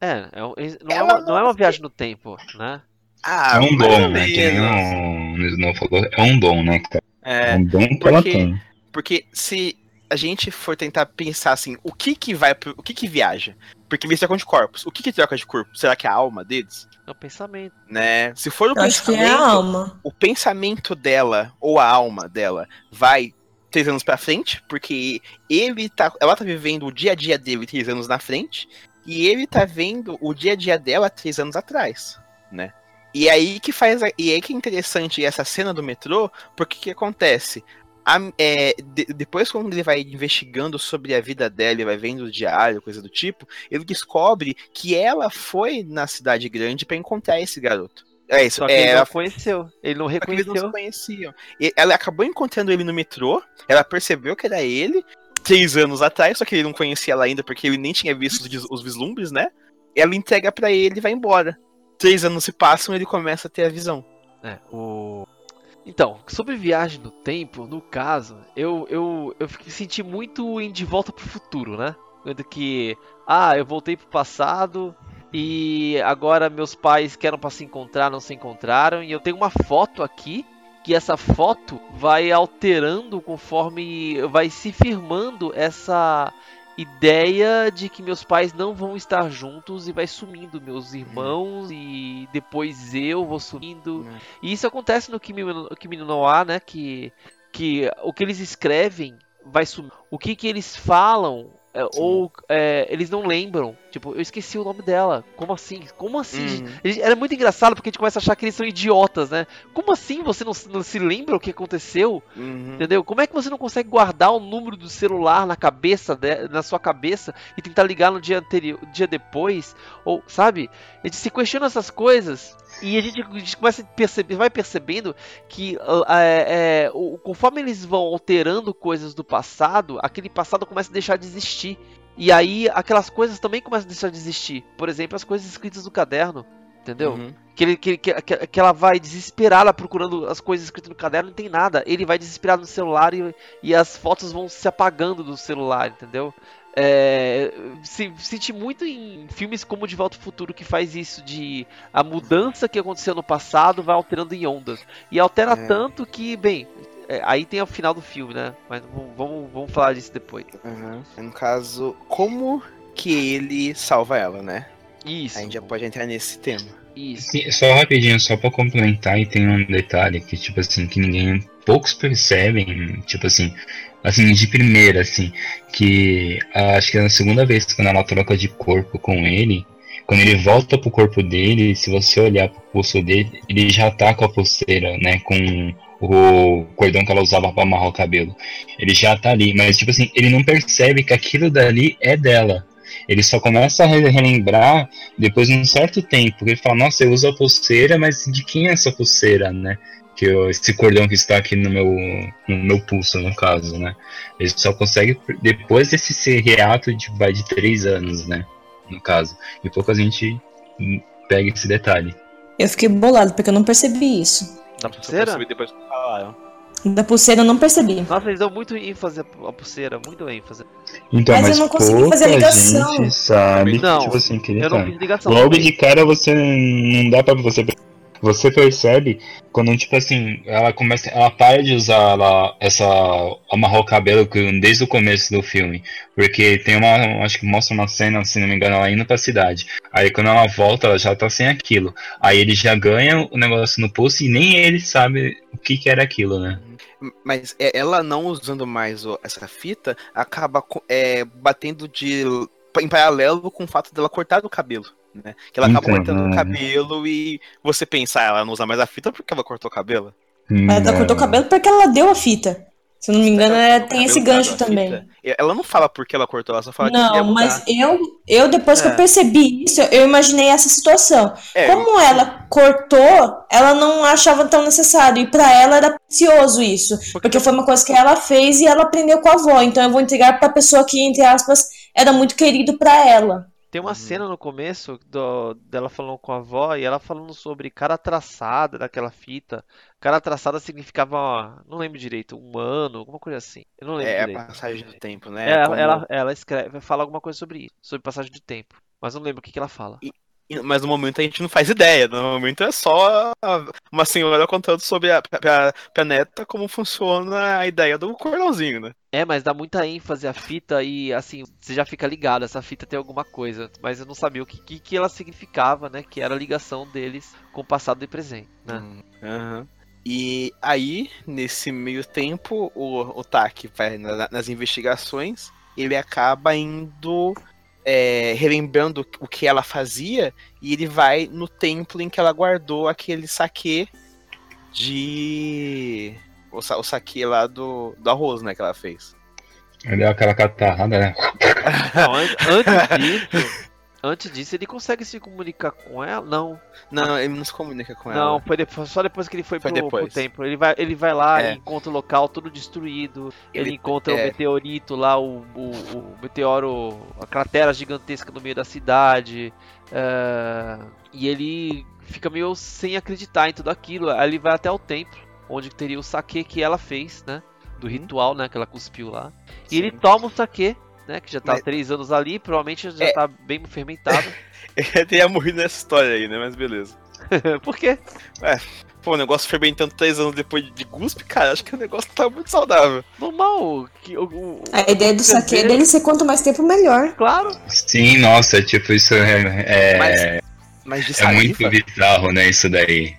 A: É, é, não, é uma, não é uma viagem no tempo, né?
D: Ah, é um dom, né? Que nem o, falou, é um dom, né?
B: É, é um dom que porque, ela tem. Porque se a gente for tentar pensar assim, o que que vai, o que que viaja? Porque eles trocam de corpos. O que que troca de corpo? Será que é a alma deles?
A: É o pensamento.
B: Né? Se for o
C: Eu
B: pensamento,
C: é a alma.
B: o pensamento dela ou a alma dela vai três anos para frente, porque ele tá, ela tá vivendo o dia a dia dele três anos na frente e ele tá vendo o dia a dia dela três anos atrás, né? E aí que faz, e aí que é interessante essa cena do metrô, porque que acontece? A, é, de, depois, quando ele vai investigando sobre a vida dela, ele vai vendo o diário, coisa do tipo, ele descobre que ela foi na cidade grande para encontrar esse garoto.
A: É isso. Só que é, ele não conheceu. Ele não reconheceu.
B: Eles não se conheciam. E ela acabou encontrando ele no metrô. Ela percebeu que era ele três anos atrás, só que ele não conhecia ela ainda porque ele nem tinha visto os, os vislumbres, né? Ela entrega para ele e vai embora. Três anos se passam e ele começa a ter a visão.
A: É, o Então, sobre viagem no tempo, no caso, eu, eu, eu senti muito em De Volta pro Futuro, né? Que, ah, eu voltei pro passado e agora meus pais querem para se encontrar, não se encontraram. E eu tenho uma foto aqui que essa foto vai alterando conforme vai se firmando essa ideia de que meus pais não vão estar juntos e vai sumindo meus irmãos e depois eu vou sumindo. E isso acontece no Kimi, Kimi no né? Que, que o que eles escrevem vai sumir. O que, que eles falam é, ou é, eles não lembram. Tipo, eu esqueci o nome dela. Como assim? Como assim? Uhum. Era muito engraçado porque a gente começa a achar que eles são idiotas, né? Como assim você não, não se lembra o que aconteceu? Uhum. Entendeu? Como é que você não consegue guardar o número do celular na cabeça, de, na sua cabeça e tentar ligar no dia anterior, dia depois? Ou, sabe? A gente se questiona essas coisas e a gente, a gente começa a perceber, vai percebendo que é, é, conforme eles vão alterando coisas do passado, aquele passado começa a deixar de existir. E aí aquelas coisas também começam a deixar de existir. Por exemplo, as coisas escritas no caderno. Entendeu? Uhum. Que, ele, que, que, que, ela vai desesperada procurando as coisas escritas no caderno não tem nada. Ele vai desesperado no celular e, e as fotos vão se apagando do celular, entendeu? É, se, senti muito em filmes como De Volta ao Futuro que faz isso de a mudança que aconteceu no passado vai alterando em ondas. E altera é. tanto que bem é, aí tem o final do filme né? Mas vamos, vamos falar disso depois.
B: Uhum. no caso como que ele salva ela né?
A: Isso.
B: A gente já pode entrar nesse tema.
A: Isso.
D: Só rapidinho só para complementar e tem um detalhe que tipo assim que ninguém poucos percebem tipo assim assim, de primeira, assim, que acho que é na segunda vez quando ela troca de corpo com ele, quando ele volta pro corpo dele, se você olhar pro pulso dele, ele já tá com a pulseira, né, com o cordão que ela usava para amarrar o cabelo. Ele já tá ali, mas tipo assim, ele não percebe que aquilo dali é dela. Ele só começa a relembrar depois de um certo tempo. Ele fala, nossa, eu uso a pulseira, mas de quem é essa pulseira, né? Que eu, esse cordão que está aqui no meu, no meu pulso, no caso, né? Ele só consegue depois desse reato de, vai de três anos, né? No caso. E pouco a gente pega esse detalhe.
C: Eu fiquei bolado porque eu não percebi isso.
A: Da pulseira?
B: depois que falaram.
C: Da pulseira eu não percebi.
A: Nossa, eles dão muito ênfase à pulseira, muito ênfase.
D: Então, mas, mas eu não consegui fazer ligação. Gente sabe não, que, tipo assim, que eu não fiz ligação. Logo de cara você não dá pra você você percebe quando, tipo assim, ela começa. Ela para de usar ela, essa. amarrar o cabelo desde o começo do filme. Porque tem uma. Acho que mostra uma cena, se não me engano, ela indo pra cidade. Aí quando ela volta, ela já tá sem aquilo. Aí ele já ganha o negócio no pulso e nem ele sabe o que, que era aquilo, né?
B: Mas é, ela não usando mais essa fita acaba é, batendo de em paralelo com o fato dela cortar o cabelo né? Que ela acaba cortando o cabelo e você pensa, ah, ela não usa mais a fita porque ela cortou o cabelo.
C: Ela cortou o cabelo porque ela deu a fita. Se eu não me engano, é, tem esse gancho também.
B: Ela não fala porque ela cortou, ela só fala
C: não, que Não, mas eu, eu depois é. que eu é. percebi isso, eu imaginei essa situação. É, Como eu... ela cortou, ela não achava tão necessário. E para ela era precioso isso. Porque... porque foi uma coisa que ela fez e ela aprendeu com a avó. Então eu vou entregar pra pessoa que, entre aspas, era muito querido para ela.
A: Tem uma uhum. cena no começo do, dela falando com a avó e ela falando sobre cara traçada daquela fita. Cara traçada significava, não lembro direito, um ano, alguma coisa assim. Eu não lembro
B: é,
A: direito.
B: Passagem do tempo, né?
A: É, Como... ela, ela escreve, fala alguma coisa sobre isso, sobre passagem de tempo. Mas não lembro o que, que ela fala.
B: E, mas no momento a gente não faz ideia. No momento é só uma senhora contando sobre a, a, a neta como funciona a ideia do cordãozinho, né?
A: É, mas dá muita ênfase à fita e assim, você já fica ligado, essa fita tem alguma coisa. Mas eu não sabia o que, que, que ela significava, né? Que era a ligação deles com o passado e presente, né?
B: Uhum. E aí, nesse meio tempo, o, o Tak vai nas investigações, ele acaba indo é, relembrando o que ela fazia e ele vai no templo em que ela guardou aquele saque de. O, o saque lá do, do arroz, né? Que ela fez.
D: Ele deu aquela catarrada, né?
A: Não, antes disso, Antes disso, ele consegue se comunicar com ela? Não.
B: Não, ele não se comunica com
A: ela. Não, foi depois, só depois que ele foi, foi pro, pro, templo. Ele vai, ele vai lá é. e encontra o local todo destruído. Ele, ele encontra é. o meteorito lá, o, o, o, meteoro, a cratera gigantesca no meio da cidade. Uh, e ele fica meio sem acreditar em tudo aquilo. Aí ele vai até o templo. onde teria o saque que ela fez, né? Do uhum. ritual, né? Que ela cuspiu lá. E
B: Sim.
A: ele toma o saque, né? Que já tá Mas... três anos ali, provavelmente já é... tá bem fermentado.
B: ele teria morrido nessa história aí, né? Mas beleza.
A: Por quê?
B: É, Pô, o negócio fermentando três anos depois de guspe, cara, acho que o negócio tá muito saudável.
A: Normal. Que, o, o,
C: a ideia do saque é dele ser quanto mais tempo, melhor.
A: Claro.
D: Sim, nossa, tipo, isso é. é... Mas, mas é muito bizarro, né, isso daí.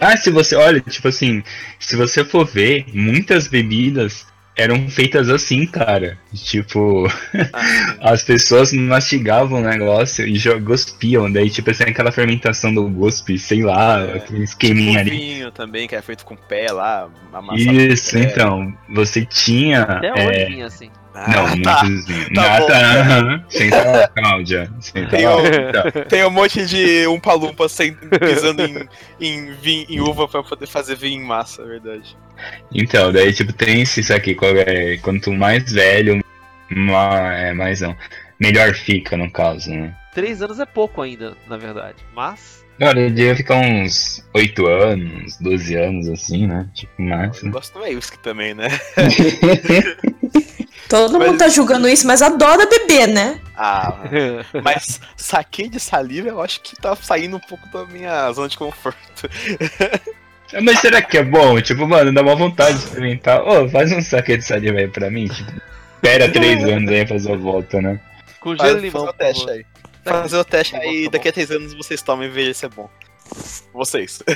D: Ah, se você, olha, tipo assim, se você for ver, muitas bebidas eram feitas assim, cara. Tipo, ah, as pessoas mastigavam o negócio e gospiam. Daí, tipo assim, aquela fermentação do guspe, sei lá, é. aquele esqueminha
B: tipo ali. vinho também, que era feito com pé lá,
D: Isso, então. Você tinha.
A: Até é... hoje vinha assim.
D: Ah, não, tá. muitos. Tá Nada. Senta Cláudia. Senta
B: tem, lá. Um, tem um monte de umpa-lumpa pisando em, em, vinho, em uva pra poder fazer vinho em massa, é verdade.
D: Então, daí tipo, tem isso aqui, é, quanto mais velho, mais, é, mais não. Melhor fica, no caso, né?
A: Três anos é pouco ainda, na verdade. Mas.
D: Olha, ele devia ficar uns 8 anos, 12 anos, assim, né? Tipo, mais.
B: Eu gosto do whisky também, né?
C: Todo mas... mundo tá julgando isso, mas adora beber, né?
B: Ah, mas saque de saliva eu acho que tá saindo um pouco da minha zona de conforto.
D: Mas será que é bom? Tipo, mano, dá uma vontade de experimentar. Ô, oh, faz um saque de saliva aí pra mim. Tipo, espera três anos aí fazer a volta, né?
B: Com gelo e limão. Fazer o teste aí. Fazer o teste aí, daqui a três anos vocês tomam e vejam se é bom. Vocês.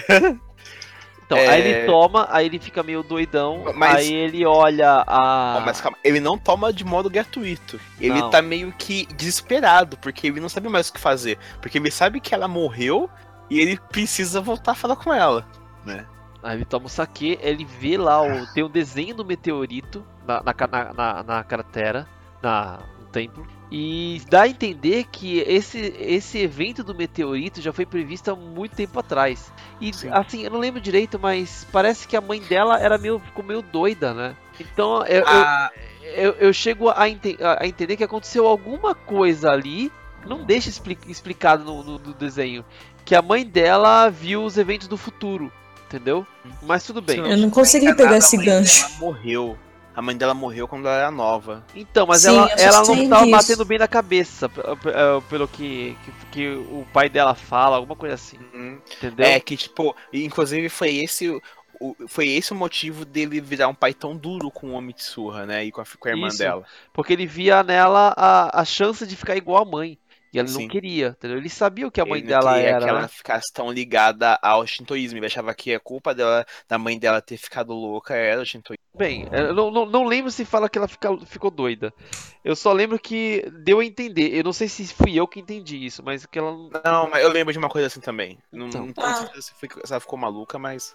A: Então, é... aí ele toma, aí ele fica meio doidão, mas... aí ele olha a.
B: mas calma, ele não toma de modo gratuito. Ele não. tá meio que desesperado, porque ele não sabe mais o que fazer. Porque ele sabe que ela morreu e ele precisa voltar a falar com ela, né?
A: Aí ele toma o saque, ele vê lá, o, tem o um desenho do meteorito na, na, na, na cratera, na, no templo. E dá a entender que esse, esse evento do meteorito já foi previsto há muito tempo atrás. E Sim. assim, eu não lembro direito, mas parece que a mãe dela era meio, ficou meio doida, né? Então eu, ah. eu, eu, eu, chego a, ente, a, entender que aconteceu alguma coisa ali, não deixa explicado no, no, no, desenho, que a mãe dela viu os eventos do futuro, entendeu? Mas tudo bem.
C: Eu não consegui pegar esse gancho.
B: Ela morreu a mãe dela morreu quando ela era nova.
A: Então, mas Sim, ela, ela não estava batendo bem na cabeça, é, pelo que, que, que, o pai dela fala, alguma coisa assim. Uhum. Entendeu?
B: É, que tipo, inclusive foi esse. O, foi esse o motivo dele virar um pai tão duro com o Homem Mitsurra, né? E com a, com a irmã Isso, dela.
A: Porque ele via nela a, a chance de ficar igual a mãe. E ela Sim. não queria, entendeu? Ele sabia o que a mãe dela era.
B: que ela
A: né?
B: ficasse tão ligada ao shintoísmo. Ele achava que a culpa dela, da mãe dela ter ficado louca era o shintoísmo.
A: Bem, eu não, não, não lembro se fala que ela fica, ficou doida. Eu só lembro que deu a entender. Eu não sei se fui eu que entendi isso, mas que ela.
B: Não, mas eu lembro de uma coisa assim também. Não, então. não ah. se, foi, se ela ficou maluca, mas.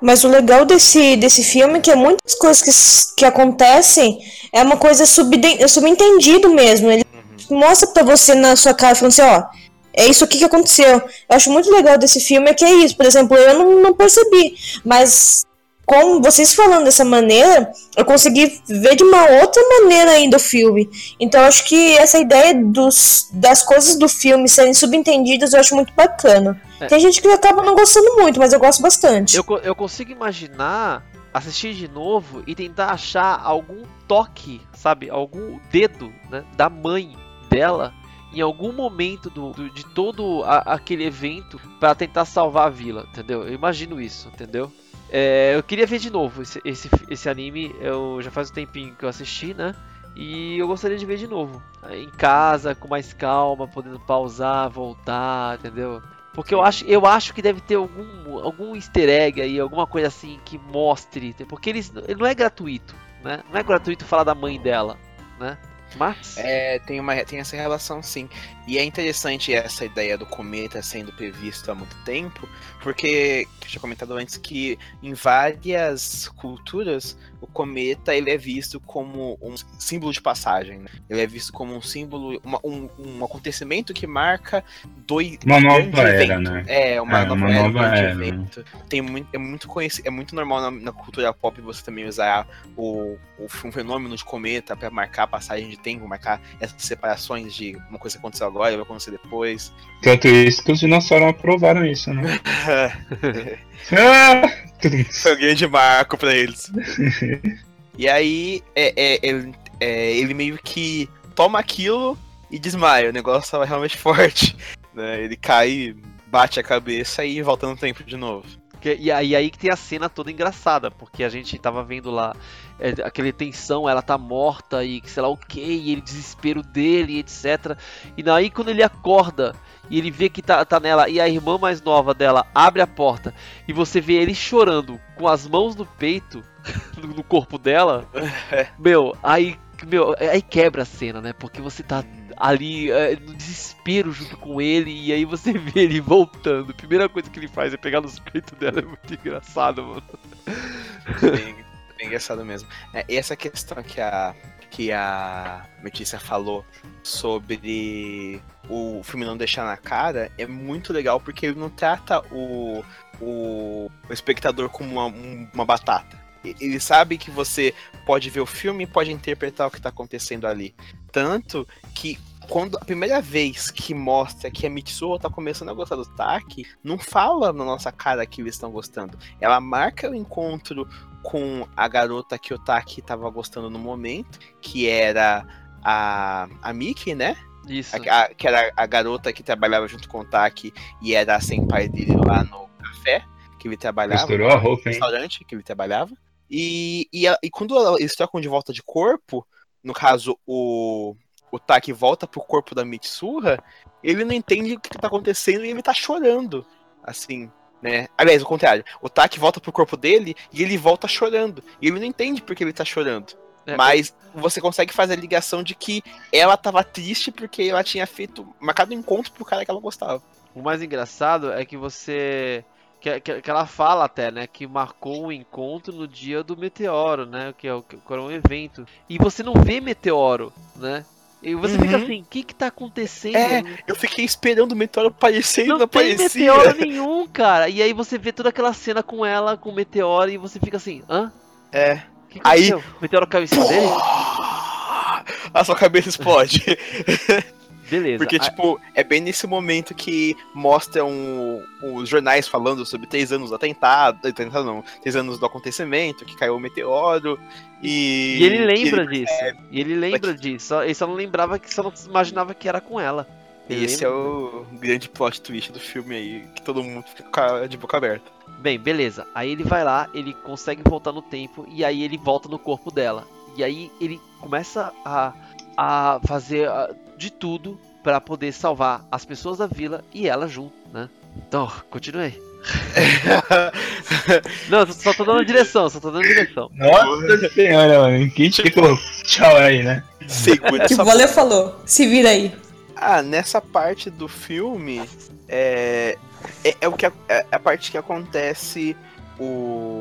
C: Mas o legal desse, desse filme é que muitas coisas que, que acontecem é uma coisa subentendido mesmo. Ele mostra pra você na sua cara, falando assim, ó, é isso aqui que aconteceu. Eu acho muito legal desse filme é que é isso. Por exemplo, eu não, não percebi, mas com vocês falando dessa maneira, eu consegui ver de uma outra maneira ainda o filme. Então eu acho que essa ideia dos, das coisas do filme serem subentendidas eu acho muito bacana. É. Tem gente que acaba não gostando muito, mas eu gosto bastante.
A: Eu, eu consigo imaginar assistir de novo e tentar achar algum toque, sabe? Algum dedo né, da mãe dela em algum momento do, do de todo a, aquele evento para tentar salvar a vila, entendeu? Eu imagino isso, entendeu? É, eu queria ver de novo esse, esse, esse anime, eu já faz um tempinho que eu assisti, né? E eu gostaria de ver de novo. Em casa, com mais calma, podendo pausar, voltar, entendeu? Porque eu acho, eu acho que deve ter algum, algum easter egg aí, alguma coisa assim que mostre. Porque ele, ele não é gratuito, né? Não é gratuito falar da mãe dela, né? Mas.
B: É, tem, uma, tem essa relação sim. E é interessante essa ideia do cometa sendo previsto há muito tempo, porque, eu tinha comentado antes, que em várias culturas o cometa ele é visto como um símbolo de passagem. Né? Ele é visto como um símbolo, uma, um, um acontecimento que marca dois.
D: Uma nova era, evento. né?
B: É, uma, é, nova, uma era, nova era, evento. Tem muito, é, muito conhecido, é muito normal na, na, cultura pop você também usar o, o, um fenômeno de cometa para marcar a passagem de tempo, marcar essas separações de uma coisa que aconteceu agora e vai acontecer depois.
D: Tanto isso que os dinossauros aprovaram isso, né? ah!
B: Foi um grande marco pra eles. e aí, é, é, ele, é, ele meio que toma aquilo e desmaia. O negócio tava realmente forte. Né? Ele cai, bate a cabeça e volta no tempo de novo.
A: E aí, aí que tem a cena toda engraçada, porque a gente tava vendo lá é, aquela tensão, ela tá morta e sei lá o que, e ele desespero dele, etc. E daí quando ele acorda e ele vê que tá, tá nela, e a irmã mais nova dela abre a porta, e você vê ele chorando com as mãos no peito, no corpo dela, é. meu, aí, meu, aí quebra a cena, né? Porque você tá ali é, no desespero junto com ele, e aí você vê ele voltando. A primeira coisa que ele faz é pegar nos peitos dela, é muito engraçado, mano.
B: Bem, bem engraçado mesmo. É, e essa questão que a, que a Letícia falou sobre o filme não deixar na cara é muito legal porque ele não trata o, o, o espectador como uma, uma batata. Ele sabe que você pode ver o filme e pode interpretar o que está acontecendo ali. Tanto que quando a primeira vez que mostra que a Mitsuo tá começando a gostar do Taki, não fala na nossa cara que eles estão gostando. Ela marca o encontro com a garota que o Taki tava gostando no momento, que era a, a Miki, né?
A: Isso.
B: A, a, que era a garota que trabalhava junto com o Taki e era a senpai dele lá no café que ele trabalhava.
D: Misturou a roupa,
B: no restaurante que ele trabalhava. E, e, e quando eles trocam de volta de corpo, no caso, o, o Taki volta pro corpo da Mitsuha, ele não entende o que, que tá acontecendo e ele tá chorando. Assim, né? Aliás, o contrário. O Taki volta pro corpo dele e ele volta chorando. E ele não entende porque ele tá chorando. É, mas você consegue fazer a ligação de que ela tava triste porque ela tinha feito marcado um encontro pro cara que ela gostava.
A: O mais engraçado é que você que, que, que, ela fala até, né, que marcou um encontro no dia do meteoro, né, que é o que era um evento. E você não vê meteoro, né? E você uhum. fica assim, o que que tá acontecendo?
B: É, eu fiquei esperando o meteoro aparecer e não,
A: não
B: aparecia.
A: Não tem meteoro nenhum, cara. E aí você vê toda aquela cena com ela, com o meteoro, e você fica assim, hã?
B: É.
A: Que que aí... O meteoro caiu em cima dele?
B: A sua cabeça explode.
A: Beleza.
B: Porque, tipo, é bem nesse momento que mostram os jornais falando sobre três anos do atentado. Atentado não, três anos do acontecimento, que caiu o meteoro. E,
A: e ele lembra ele disso. E ele lembra Mas... disso. Ele só não lembrava que só não imaginava que era com ela.
B: Ele Esse lembra... é o grande plot twist do filme aí, que todo mundo fica de boca aberta.
A: Bem, beleza. Aí ele vai lá, ele consegue voltar no tempo e aí ele volta no corpo dela. E aí ele começa a, a fazer de tudo para poder salvar as pessoas da vila e ela junto, né? Então, continue. Não, só tô dando direção, só tô dando direção.
D: Nossa senhora, mano. Que tipo, tchau aí, né?
C: Segura que o Valeu falou, se vira aí.
B: Ah, nessa parte do filme, é, é, é o que é, é a parte que acontece o.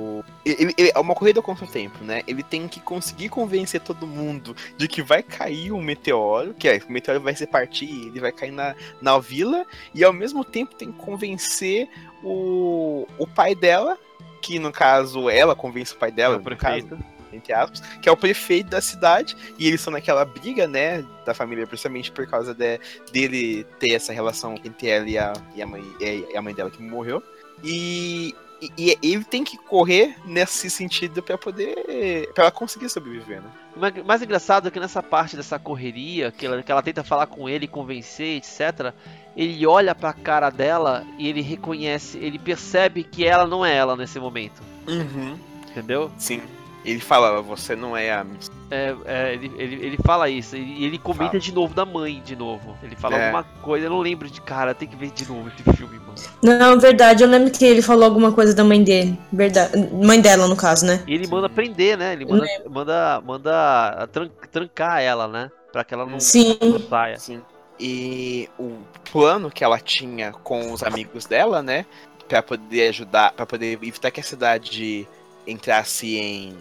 B: Ele, ele, é uma corrida contra o tempo, né? Ele tem que conseguir convencer todo mundo de que vai cair um meteoro, que é, o meteoro vai se partir, ele vai cair na, na vila, e ao mesmo tempo tem que convencer o, o pai dela, que no caso ela convence o pai dela, é o prefeito. Caso, entre aspas, que é o prefeito da cidade, e eles estão naquela briga, né, da família, principalmente por causa de, dele ter essa relação entre ela e a, e a, mãe, e a mãe dela que morreu. E, e, ele tem que correr nesse sentido para poder. para ela conseguir sobreviver, né?
A: O mais engraçado é que nessa parte dessa correria, que ela, que ela tenta falar com ele, convencer, etc., ele olha pra cara dela e ele reconhece, ele percebe que ela não é ela nesse momento.
B: Uhum.
A: Entendeu?
B: Sim. Ele fala, você não é a Miss.
A: É, é ele, ele, ele fala isso. E ele, comenta fala. de novo da mãe, de novo. Ele fala é. alguma coisa, eu não lembro de cara, tem que ver de novo esse filme, mano.
C: Não, verdade, eu lembro que ele falou alguma coisa da mãe dele. Verdade. Mãe dela, no caso, né?
A: E ele manda prender, né? Ele manda, manda, manda tran trancar ela, né? Pra que ela não,
C: Sim.
A: não saia.
B: Sim. E o plano que ela tinha com os amigos dela, né? Pra poder ajudar, para poder evitar que a cidade entrasse em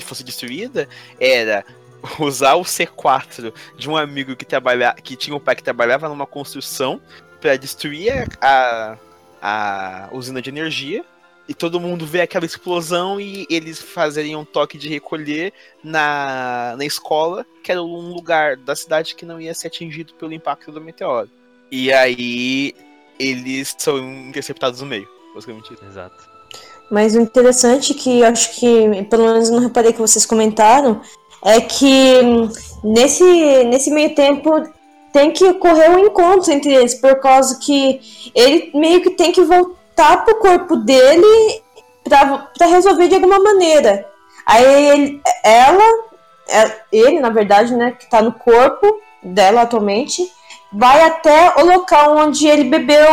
B: fosse destruída era usar o C4 de um amigo que trabalha, que tinha um pai que trabalhava numa construção para destruir a, a usina de energia e todo mundo vê aquela explosão e eles fazerem um toque de recolher na, na escola, que era um lugar da cidade que não ia ser atingido pelo impacto do meteoro. E aí eles são interceptados no meio, basicamente.
A: Exato.
C: Mas o interessante que eu acho que, pelo menos não reparei que vocês comentaram, é que nesse, nesse meio tempo tem que ocorrer um encontro entre eles, por causa que ele meio que tem que voltar pro corpo dele para resolver de alguma maneira. Aí ele, ela, é, ele, na verdade, né, que tá no corpo dela atualmente, vai até o local onde ele bebeu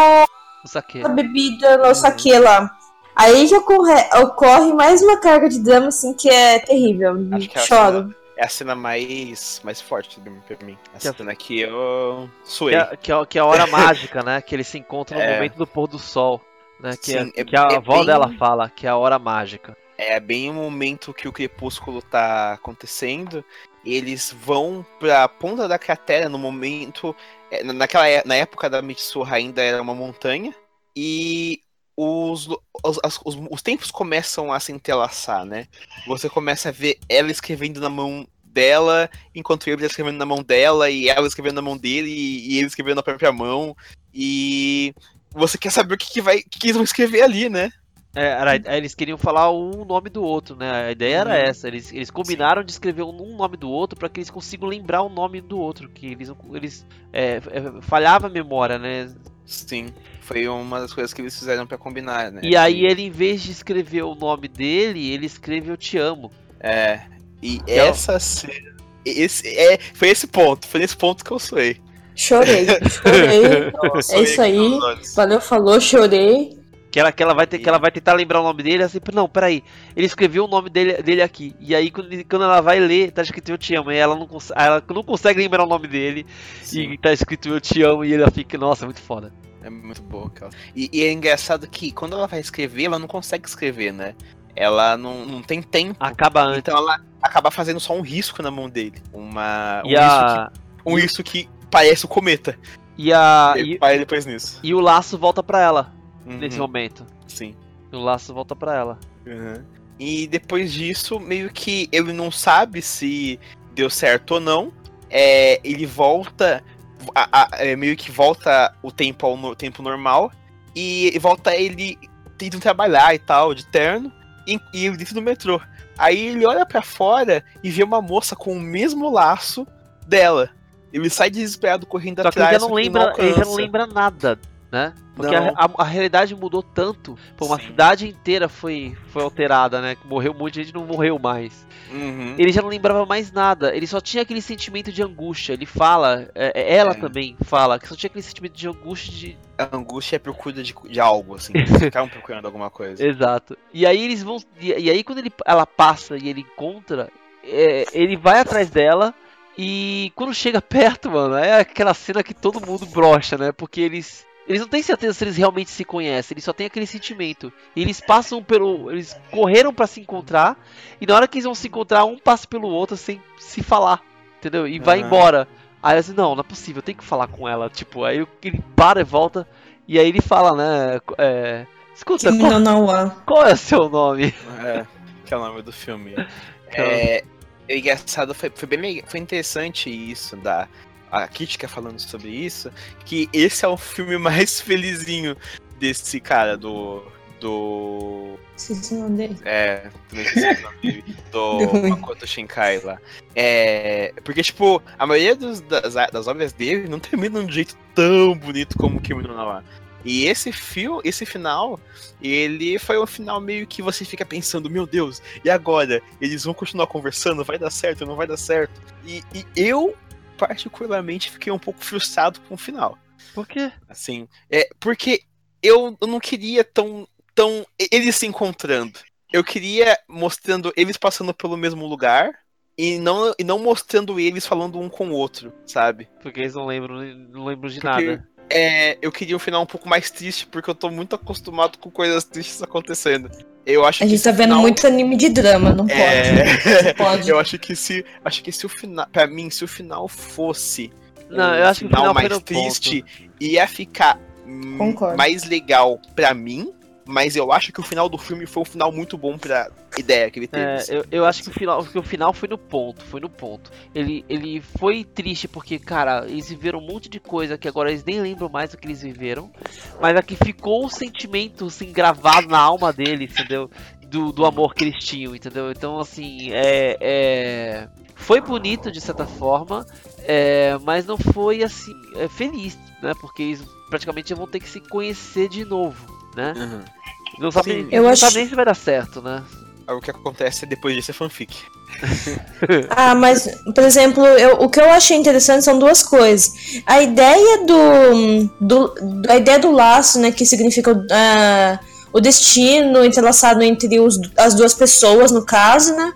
C: a bebida no saque lá. Aí já ocorre, ocorre mais uma carga de drama, assim, que é terrível. Acho que é Choro.
B: Cena, é a cena mais, mais forte pra mim. A que é cena que eu suei.
A: Que é, que é, que é a hora mágica, né? Que eles se encontram no é. momento do pôr do sol. Né? Que, Sim, é, que a avó bem... dela fala, que é a hora mágica.
B: É bem o momento que o crepúsculo tá acontecendo. Eles vão pra ponta da cratera no momento. Naquela, na época da Mitsuha ainda era uma montanha. E os, os, os, os, tempos começam a se entrelaçar, né? Você começa a ver ela escrevendo na mão dela, enquanto ele está escrevendo na mão dela, e ela escrevendo na mão dele, e, e ele escrevendo na própria mão. E você quer saber o que, que, vai, que, que eles vão escrever ali, né?
A: É, era, eles queriam falar um nome do outro, né? A ideia era uhum. essa. Eles, eles combinaram Sim. de escrever um nome do outro para que eles consigam lembrar o nome do outro. Que eles, eles é, é, falhava a memória, né?
B: Sim. Foi uma das coisas que eles fizeram para combinar, né?
A: E aí ele, em vez de escrever o nome dele, ele escreve Eu Te Amo.
B: É. E é essa cena. Esse, é, foi esse ponto, foi nesse ponto que eu suei.
C: Chorei, chorei. é isso aí. Valeu, falou, chorei.
A: Que ela, que ela, vai ter, que ela vai tentar lembrar o nome dele, assim, não, peraí, ele escreveu o nome dele, dele aqui. E aí, quando, quando ela vai ler, tá escrito Eu Te Amo. E ela não, ela não consegue lembrar o nome dele. Sim. E tá escrito Eu Te Amo. E ela fica, nossa, muito foda.
B: É muito boa, cara. E, e, é engraçado que quando ela vai escrever, ela não consegue escrever, né? Ela não, não tem tempo.
A: Acaba antes.
B: Então ela acaba fazendo só um risco na mão dele. Uma,
A: um, e risco, a...
B: que, um risco que parece o cometa.
A: E a. E,
B: e depois nisso.
A: E o laço volta pra ela uhum. nesse momento.
B: Sim.
A: O laço volta pra ela.
B: Uhum. E depois disso, meio que ele não sabe se deu certo ou não. É, ele volta a, a, é, meio que volta o tempo ao no, tempo normal e volta ele tentando trabalhar e tal, de terno, e, e dentro do metrô. Aí ele olha para fora e vê uma moça com o mesmo laço dela. Ele sai desesperado correndo
A: só
B: atrás.
A: Ele já não lembra, ele já não lembra nada né? Porque a, a, a, realidade mudou tanto, pô, uma Sim. cidade inteira foi, foi alterada, né? Morreu muita gente, não morreu mais.
B: Uhum.
A: Ele já não lembrava mais nada, ele só tinha aquele sentimento de angústia. Ele fala, é, é ela é. também fala, que só tinha aquele sentimento de angústia de.
B: A angústia é procura de, de algo, assim, ficaram procurando alguma coisa.
A: Exato. E aí eles vão. E, e aí quando ele, ela passa e ele encontra, é, ele vai atrás dela. E quando chega perto, mano, é aquela cena que todo mundo brocha, né? Porque eles eles não têm certeza se eles realmente se conhecem, eles só têm aquele sentimento. E eles passam pelo. Eles correram para se encontrar, e na hora que eles vão se encontrar, um passa pelo outro sem se falar, entendeu? E vai embora. Aí assim, não, não é possível, eu tenho que falar com ela. Tipo, aí ele para e volta, e aí ele fala, né? É, Escuta, qual,
C: não,
A: qual é o seu nome?
B: É, que é o nome do filme. é, é engraçado, foi, foi bem foi interessante isso da a crítica falando sobre isso, que esse é o filme mais felizinho desse cara, do. Do.
C: Esqueci o nome dele.
B: É, do Makoto Shinkai lá. É. Porque, tipo, a maioria dos, das, das obras dele não termina de um jeito tão bonito como o Kimi no Nawa. E esse fio, esse final, ele foi um final meio que você fica pensando, meu Deus, e agora? Eles vão continuar conversando? Vai dar certo? Não vai dar certo? E, e eu particularmente fiquei um pouco frustrado com o final.
A: Por quê?
B: Assim, é porque eu, não queria tão, tão eles se encontrando. Eu queria mostrando eles passando pelo mesmo lugar e não, e não mostrando eles falando um com o outro, sabe?
A: Porque eles não lembram, não lembram de porque, nada.
B: É, eu queria um final um pouco mais triste, porque eu tô muito acostumado com coisas tristes acontecendo. Eu acho
C: a gente tá vendo final... muito anime de drama, não
B: é... pode. pode. eu acho que se. Acho que se o final. Pra mim, se o final fosse.
A: Não, um eu acho que o final
B: mais triste, ponto. ia ficar Concordo. mais legal pra mim mas eu acho que o final do filme foi um final muito bom pra ideia que ele teve.
A: É,
B: assim.
A: eu, eu acho que o final, que o final foi no ponto, foi no ponto. Ele, ele foi triste porque, cara, eles viveram um monte de coisa que agora eles nem lembram mais do que eles viveram, mas aqui ficou o sentimento assim gravado na alma deles, entendeu? Do, do amor que eles tinham, entendeu? Então, assim, é, é... foi bonito de certa forma, é, mas não foi assim é, feliz, né? Porque eles praticamente vão ter que se conhecer de novo, né? Uhum. Não sabe, Sim, eu não acho... sabe nem se vai dar certo, né?
B: O que acontece depois disso é fanfic.
C: ah, mas, por exemplo, eu, o que eu achei interessante são duas coisas. A ideia do. do a ideia do laço, né? Que significa uh, o destino entrelaçado entre os, as duas pessoas, no caso, né?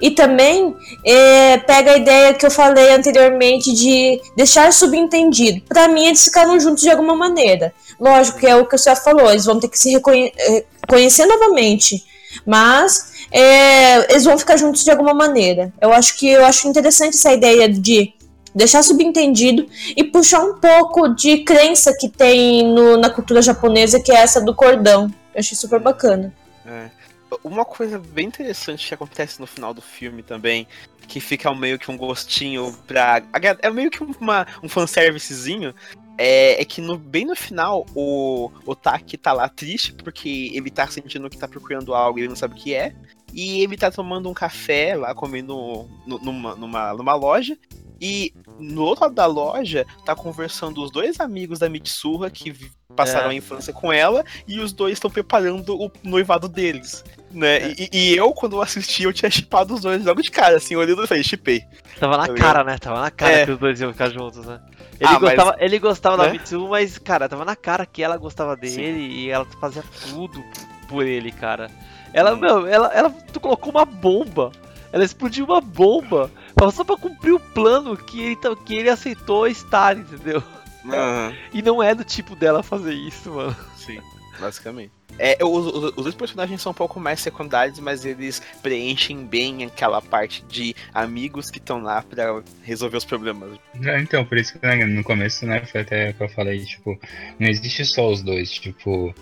C: E também é, pega a ideia que eu falei anteriormente de deixar subentendido. Para mim, eles ficaram juntos de alguma maneira. Lógico que é o que você falou, eles vão ter que se reconhecer é, novamente. Mas é, eles vão ficar juntos de alguma maneira. Eu acho que eu acho interessante essa ideia de deixar subentendido e puxar um pouco de crença que tem no, na cultura japonesa, que é essa do cordão. Eu achei super bacana.
B: É. Uma coisa bem interessante que acontece no final do filme também, que fica meio que um gostinho pra. É meio que uma, um fanservicezinho. É, é que no, bem no final o, o Taki tá lá triste porque ele tá sentindo que tá procurando algo e ele não sabe o que é. E ele tá tomando um café lá, comendo numa, numa, numa loja. E no outro lado da loja, tá conversando os dois amigos da Mitsuha que passaram é. a infância com ela, e os dois estão preparando o noivado deles. Né? É. E, e, eu, quando eu assisti, eu tinha chipado os dois logo de cara, assim, olhando e falei, chipei.
A: Tava na tá cara, né? Tava na cara é. que os dois iam ficar juntos, né? Ele ah, gostava, mas... ele gostava né? da Mitsu, mas, cara, tava na cara que ela gostava dele Sim. e ela fazia tudo por ele, cara. Ela, hum. meu, ela, ela colocou uma bomba. Ela explodiu uma bomba só pra cumprir o plano que ele, que ele aceitou estar, entendeu? Uhum. E não é do tipo dela fazer isso, mano.
B: Sim, basicamente. É, os, os, os, dois personagens são um pouco mais secundários, mas eles preenchem bem aquela parte de amigos que estão lá para resolver os problemas.
D: É, então, por isso que né, no começo, né, foi até que eu falei, tipo, não existe só os dois, tipo,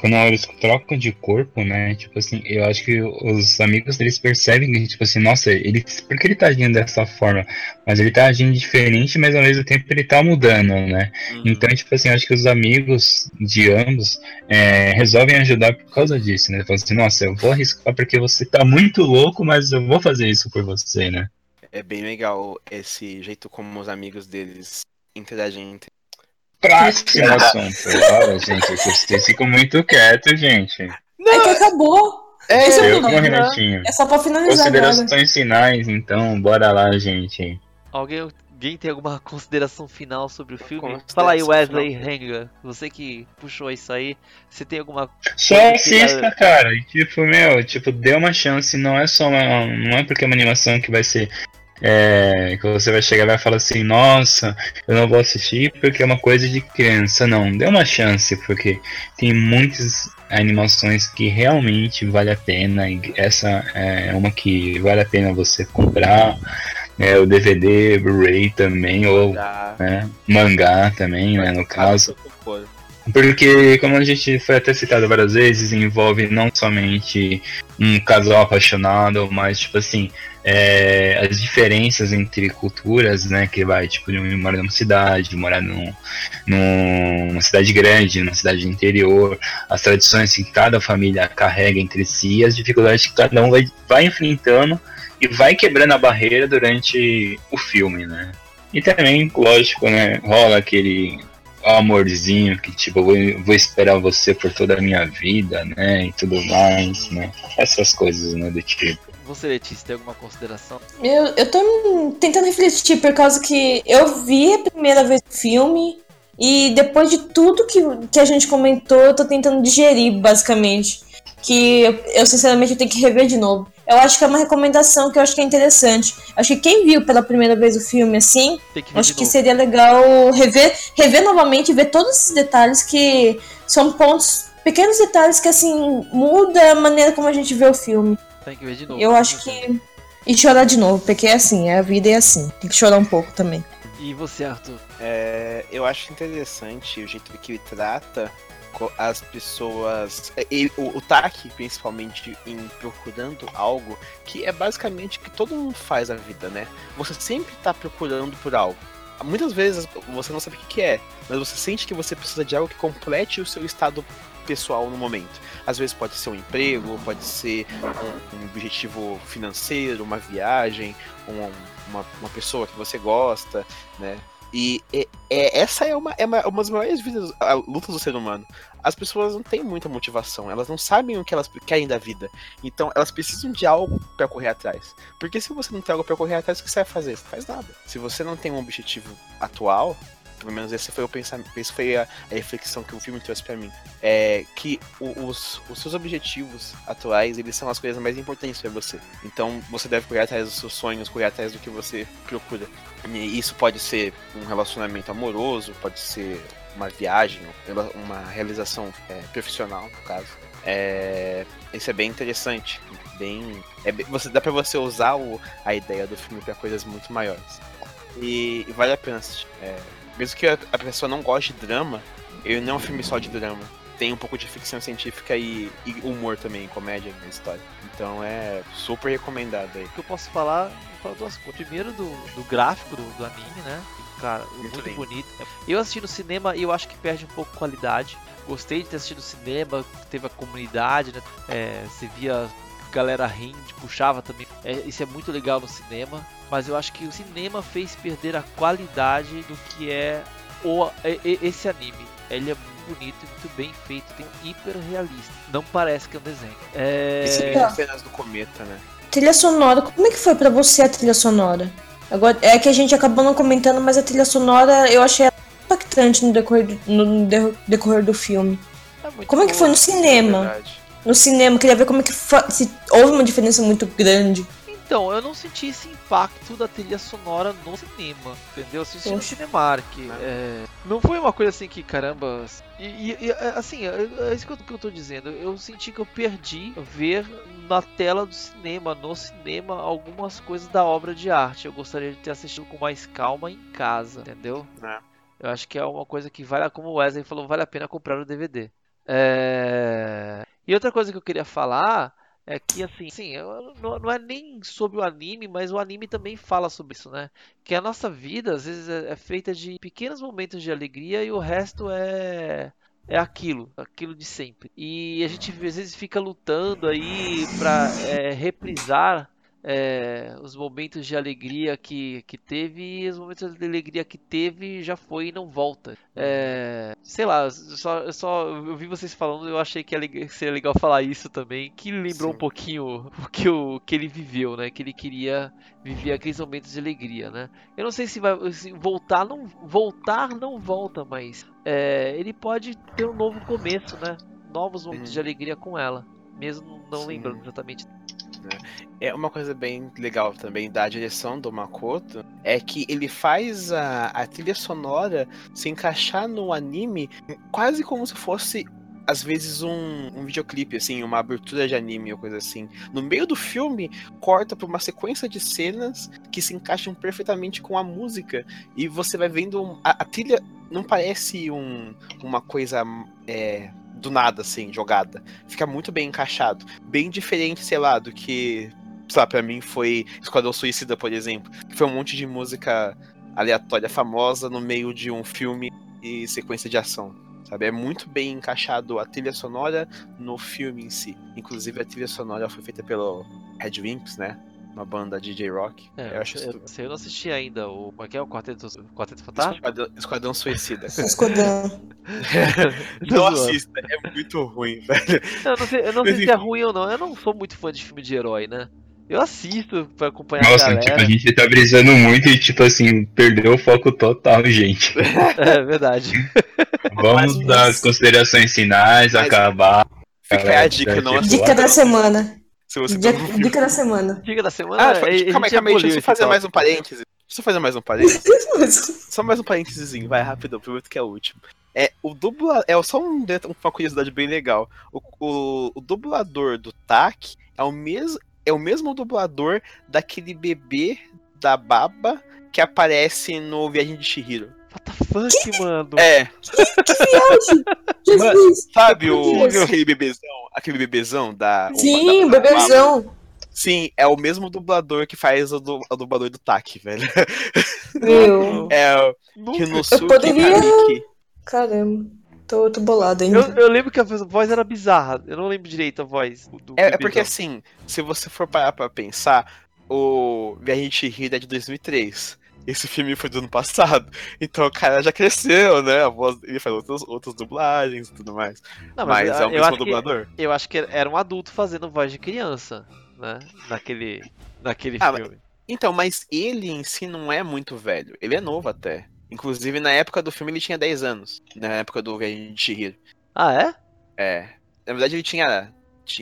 D: quando eles trocam de corpo, né, tipo assim, eu acho que os amigos deles percebem que, tipo assim, nossa, ele, por que ele tá agindo dessa forma? Mas ele tá agindo diferente, mas ao mesmo tempo ele tá mudando, né? Uhum. Então, tipo assim, acho que os amigos de ambos é, resolvem ajudar por causa disso, né? Falando assim, nossa, eu vou arriscar porque você tá muito louco, mas eu vou fazer isso por você, né?
B: É bem legal esse jeito como os amigos deles interagem entre
D: Próximo assunto. Olha, gente, vocês ficam muito quietos, gente.
C: Não, é que acabou.
D: É, Esse é, um
C: é só pra finalizar.
D: Considerações agora. finais, então, bora lá, gente.
A: Alguém Alguém tem alguma consideração final sobre o filme? Fala aí, Wesley Hanger. Você que puxou isso aí, você tem alguma.
D: Só assista, que... cara. Tipo, meu, tipo, dê uma chance. Não é só uma. Não é porque é uma animação que vai ser. É, que você vai chegar e vai falar assim, nossa, eu não vou assistir porque é uma coisa de criança. Não, dê uma chance, porque tem muitas animações que realmente vale a pena. E essa é uma que vale a pena você comprar é, o DVD, Blu-ray também, ou né, mangá também, né, no caso. Porque, como a gente foi até citado várias vezes, envolve não somente um casal apaixonado, mas, tipo assim, é, as diferenças entre culturas, né, que vai, tipo, de morar numa cidade, de morar num, numa cidade grande, numa cidade interior, as tradições que cada família carrega entre si, as dificuldades que cada um vai, vai enfrentando e vai quebrando a barreira durante o filme, né? E também, lógico, né, rola aquele amorzinho que tipo, vou, vou esperar você por toda a minha vida, né, e tudo mais, né? Essas coisas, né, do tipo.
A: Você, Letícia, tem alguma consideração?
C: Eu, eu tô tentando refletir por causa que eu vi a primeira vez o filme e depois de tudo que, que a gente comentou, eu tô tentando digerir, basicamente. Que eu, eu sinceramente eu tenho que rever de novo eu acho que é uma recomendação que eu acho que é interessante. Acho que quem viu pela primeira vez o filme assim, que acho que seria legal rever, rever novamente e ver todos esses detalhes que são pontos, pequenos detalhes que assim muda a maneira como a gente vê o filme.
A: Tem que ver de novo.
C: Eu acho que e chorar de novo, porque é assim, a vida é assim. Tem que chorar um pouco também.
A: E você, Arthur?
B: É, eu acho interessante o jeito que ele trata as pessoas. É, ele, o, o principalmente, em procurando algo que é basicamente que todo mundo faz na vida, né? Você sempre tá procurando por algo. Muitas vezes você não sabe o que é, mas você sente que você precisa de algo que complete o seu estado pessoal no momento. Às vezes pode ser um emprego, pode ser um, um objetivo financeiro, uma viagem, um, uma, uma pessoa que você gosta, né? E é, é, essa é uma, é uma, uma das maiores vidas, lutas do ser humano. As pessoas não têm muita motivação, elas não sabem o que elas querem da vida. Então elas precisam de algo para correr atrás. Porque se você não tem algo para correr atrás, o que você vai fazer? Você faz nada. Se você não tem um objetivo atual, pelo menos esse foi o pensamento, esse foi a, a reflexão que o filme trouxe para mim, é que os, os seus objetivos atuais, eles são as coisas mais importantes para você. Então, você deve correr atrás dos seus sonhos, correr atrás do que você procura. E isso pode ser um relacionamento amoroso, pode ser uma viagem, uma realização é, profissional, no caso. É, isso é bem interessante, bem, é, você dá para você usar o, a ideia do filme para coisas muito maiores. E, e, vale a pena assistir. É, mesmo que a, a, pessoa não goste de drama, ele não é um filme só de drama. Tem um pouco de ficção científica e, e humor também, comédia na história. Então é super recomendado aí. O
A: que eu posso falar, falar duas coisas. Primeiro do, do gráfico do, do anime, né? Cara, muito, muito bonito. Eu assisti no cinema e eu acho que perde um pouco qualidade. Gostei de ter assistido no cinema, teve a comunidade, né? É, você via galera rindo, puxava também. É, isso é muito legal no cinema mas eu acho que o cinema fez perder a qualidade do que é o, esse anime. Ele é bonito e muito bem feito, tem um hiper realista. Não parece que é um desenho. É...
B: E cenas do cometa, né?
C: Trilha sonora, como é que foi para você a trilha sonora? Agora, é que a gente acabou não comentando, mas a trilha sonora eu achei impactante no decorrer do, no decorrer do filme. É como é que foi no cinema? É no cinema, queria ver como é que se houve uma diferença muito grande.
A: Então, eu não senti esse impacto da trilha sonora no cinema, entendeu? Eu assisti no Cinemark. É, não foi uma coisa assim que, caramba. E, e é, assim, é, é isso que eu, que eu tô dizendo. Eu senti que eu perdi ver na tela do cinema, no cinema, algumas coisas da obra de arte. Eu gostaria de ter assistido com mais calma em casa, entendeu? É. Eu acho que é uma coisa que vale, como o Wesley falou, vale a pena comprar o DVD. É... E outra coisa que eu queria falar é que assim, assim não, não, é nem sobre o anime, mas o anime também fala sobre isso, né? Que a nossa vida às vezes é, é feita de pequenos momentos de alegria e o resto é é aquilo, aquilo de sempre. E a gente às vezes fica lutando aí para é, reprisar é, os momentos de alegria que, que teve e os momentos de alegria que teve já foi e não volta. É, sei lá, só, eu só eu vi vocês falando, eu achei que seria legal falar isso também, que lembrou Sim. um pouquinho o que, o que ele viveu, né? Que ele queria viver aqueles momentos de alegria, né? Eu não sei se vai se voltar, não voltar não volta, mas é, ele pode ter um novo começo, né? Novos momentos de alegria com ela, mesmo não Sim. lembrando exatamente
B: né? É uma coisa bem legal também da direção do Makoto é que ele faz a, a trilha sonora se encaixar no anime quase como se fosse às vezes um, um videoclipe, assim, uma abertura de anime ou coisa assim. No meio do filme, corta para uma sequência de cenas que se encaixam perfeitamente com a música. E você vai vendo. A, a trilha não parece um, uma coisa é, do nada, assim, jogada. Fica muito bem encaixado. Bem diferente, sei lá, do que, sei lá, pra mim foi Esquadrão Suicida, por exemplo. Que foi um monte de música aleatória famosa no meio de um filme e sequência de ação. Sabe? É muito bem encaixado a trilha sonora no filme em si. Inclusive a trilha sonora foi feita pelo Red Wimps, né? Uma banda DJ rock.
A: É, eu acho eu, isso. Eu não assisti ainda o. Como é que é o Quarteto, Quarteto Fantástico?
B: Esquadrão, Esquadrão Suicida.
C: Esquadrão.
B: não assista, é muito ruim, velho.
A: Eu não sei, eu não sei se é ruim ou não. Eu não sou muito fã de filme de herói, né? Eu assisto pra acompanhar
D: Nossa,
A: a galera.
D: Tipo, a gente tá brisando muito e, tipo assim, perdeu o foco total, gente.
A: é verdade.
D: Vamos mas, dar as considerações finais, acabar.
B: Fica a dica, não
C: Dica da semana. Se você dica, tá dica da semana.
A: Dica da semana? Ah,
B: é, calma aí, calma aí, deixa eu fazer mais um parêntese. Deixa eu fazer mais um parêntese. só mais um parênteses, vai rápido, prometo que é o último. É, o dubla... é só um, uma curiosidade bem legal. O, o, o dublador do TAC é o mesmo é o mesmo dublador daquele bebê da Baba que aparece no Viagem de Shihiro.
A: Fuck, que? mano?
B: É. Que viagem! Jesus! sabe o, aquele bebezão? Aquele bebezão da.
C: Sim, o bebezão.
B: Sim, é o mesmo dublador que faz o, du o dublador do Tak, velho.
C: Meu.
B: É o Kinosuke
C: Eu poderia... Kamiki. Caramba. Tô, tô bolado ainda.
A: Eu, eu, lembro que a voz era bizarra. Eu não lembro direito a voz.
B: Do é, é porque assim, se você for parar pra pensar, o Viagem de Hira é de 2003. Esse filme foi do ano passado. Então o cara já cresceu, né? A voz, ele faz outras, outras dublagens e tudo mais. Não, mas, mas é o mesmo dublador.
A: Que, eu acho que era um adulto fazendo voz de criança né? Naquele, naquele ah, filme.
B: então, mas ele em si não é muito velho. Ele é novo até. Inclusive, na época do filme, ele tinha 10 anos. Na época do Viagem de Chihiro.
A: Ah, é?
B: É. Na verdade, ele tinha.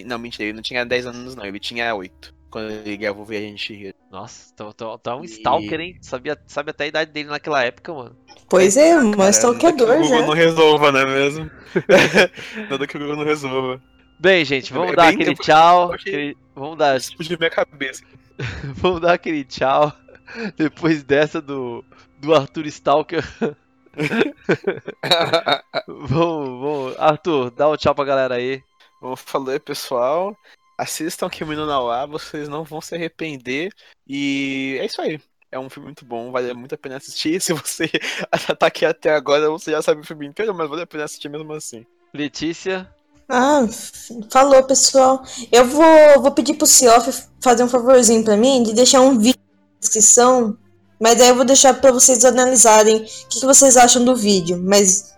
B: Não, mentira, ele não tinha 10 anos, não. Ele tinha 8. Quando ele gravou o Viagem de Chihiro.
A: Nossa, tá, tá, tá um e... Stalker, hein? Sabia, sabe até a idade dele naquela época, mano.
C: Pois é, um Stalkeador
B: já.
C: O Google
B: não resolva, não é mesmo? Nada que o Google não resolva.
A: Bem, gente, vamos é dar aquele tchau. Aquele... Vamos dar.
B: Explodiu minha cabeça.
A: vamos dar aquele tchau. Depois dessa do, do Arthur Stalker. vamos, vamos. Arthur, dá um tchau pra galera aí.
B: Vamos falar, pessoal. Assistam Kimi no Nawa, vocês não vão se arrepender. E é isso aí. É um filme muito bom, vale muito a pena assistir. Se você tá aqui até agora, você já sabe o filme inteiro, mas vale a pena assistir mesmo assim.
A: Letícia.
C: Ah, falou, pessoal. Eu vou, vou pedir pro Cioff fazer um favorzinho para mim de deixar um vídeo na descrição, mas aí eu vou deixar para vocês analisarem o que, que, vocês acham do vídeo. Mas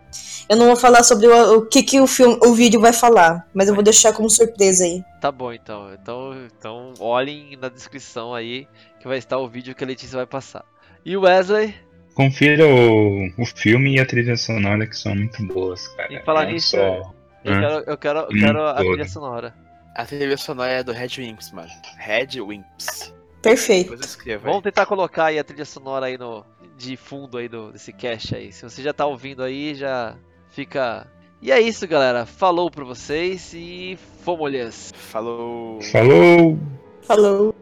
C: eu não vou falar sobre o, o que, que o, filme, o vídeo vai falar, mas eu vou deixar como surpresa aí.
A: Tá bom, então. Então, então olhem na descrição aí que vai estar o vídeo que a Letícia vai passar. E o Wesley?
D: Confira o, o filme e a trilha sonora que são muito boas, cara.
A: E falar nisso, só... Eu hum. quero, eu quero, eu quero a trilha sonora.
B: A trilha sonora é do Red Wimps, mano. Red Wimps.
C: Perfeito.
A: Vamos tentar colocar aí a trilha sonora aí no, de fundo aí do, desse cast aí. Se você já tá ouvindo aí, já fica. E é isso, galera. Falou pra vocês e fomos.
B: Falou.
D: Falou.
C: Falou.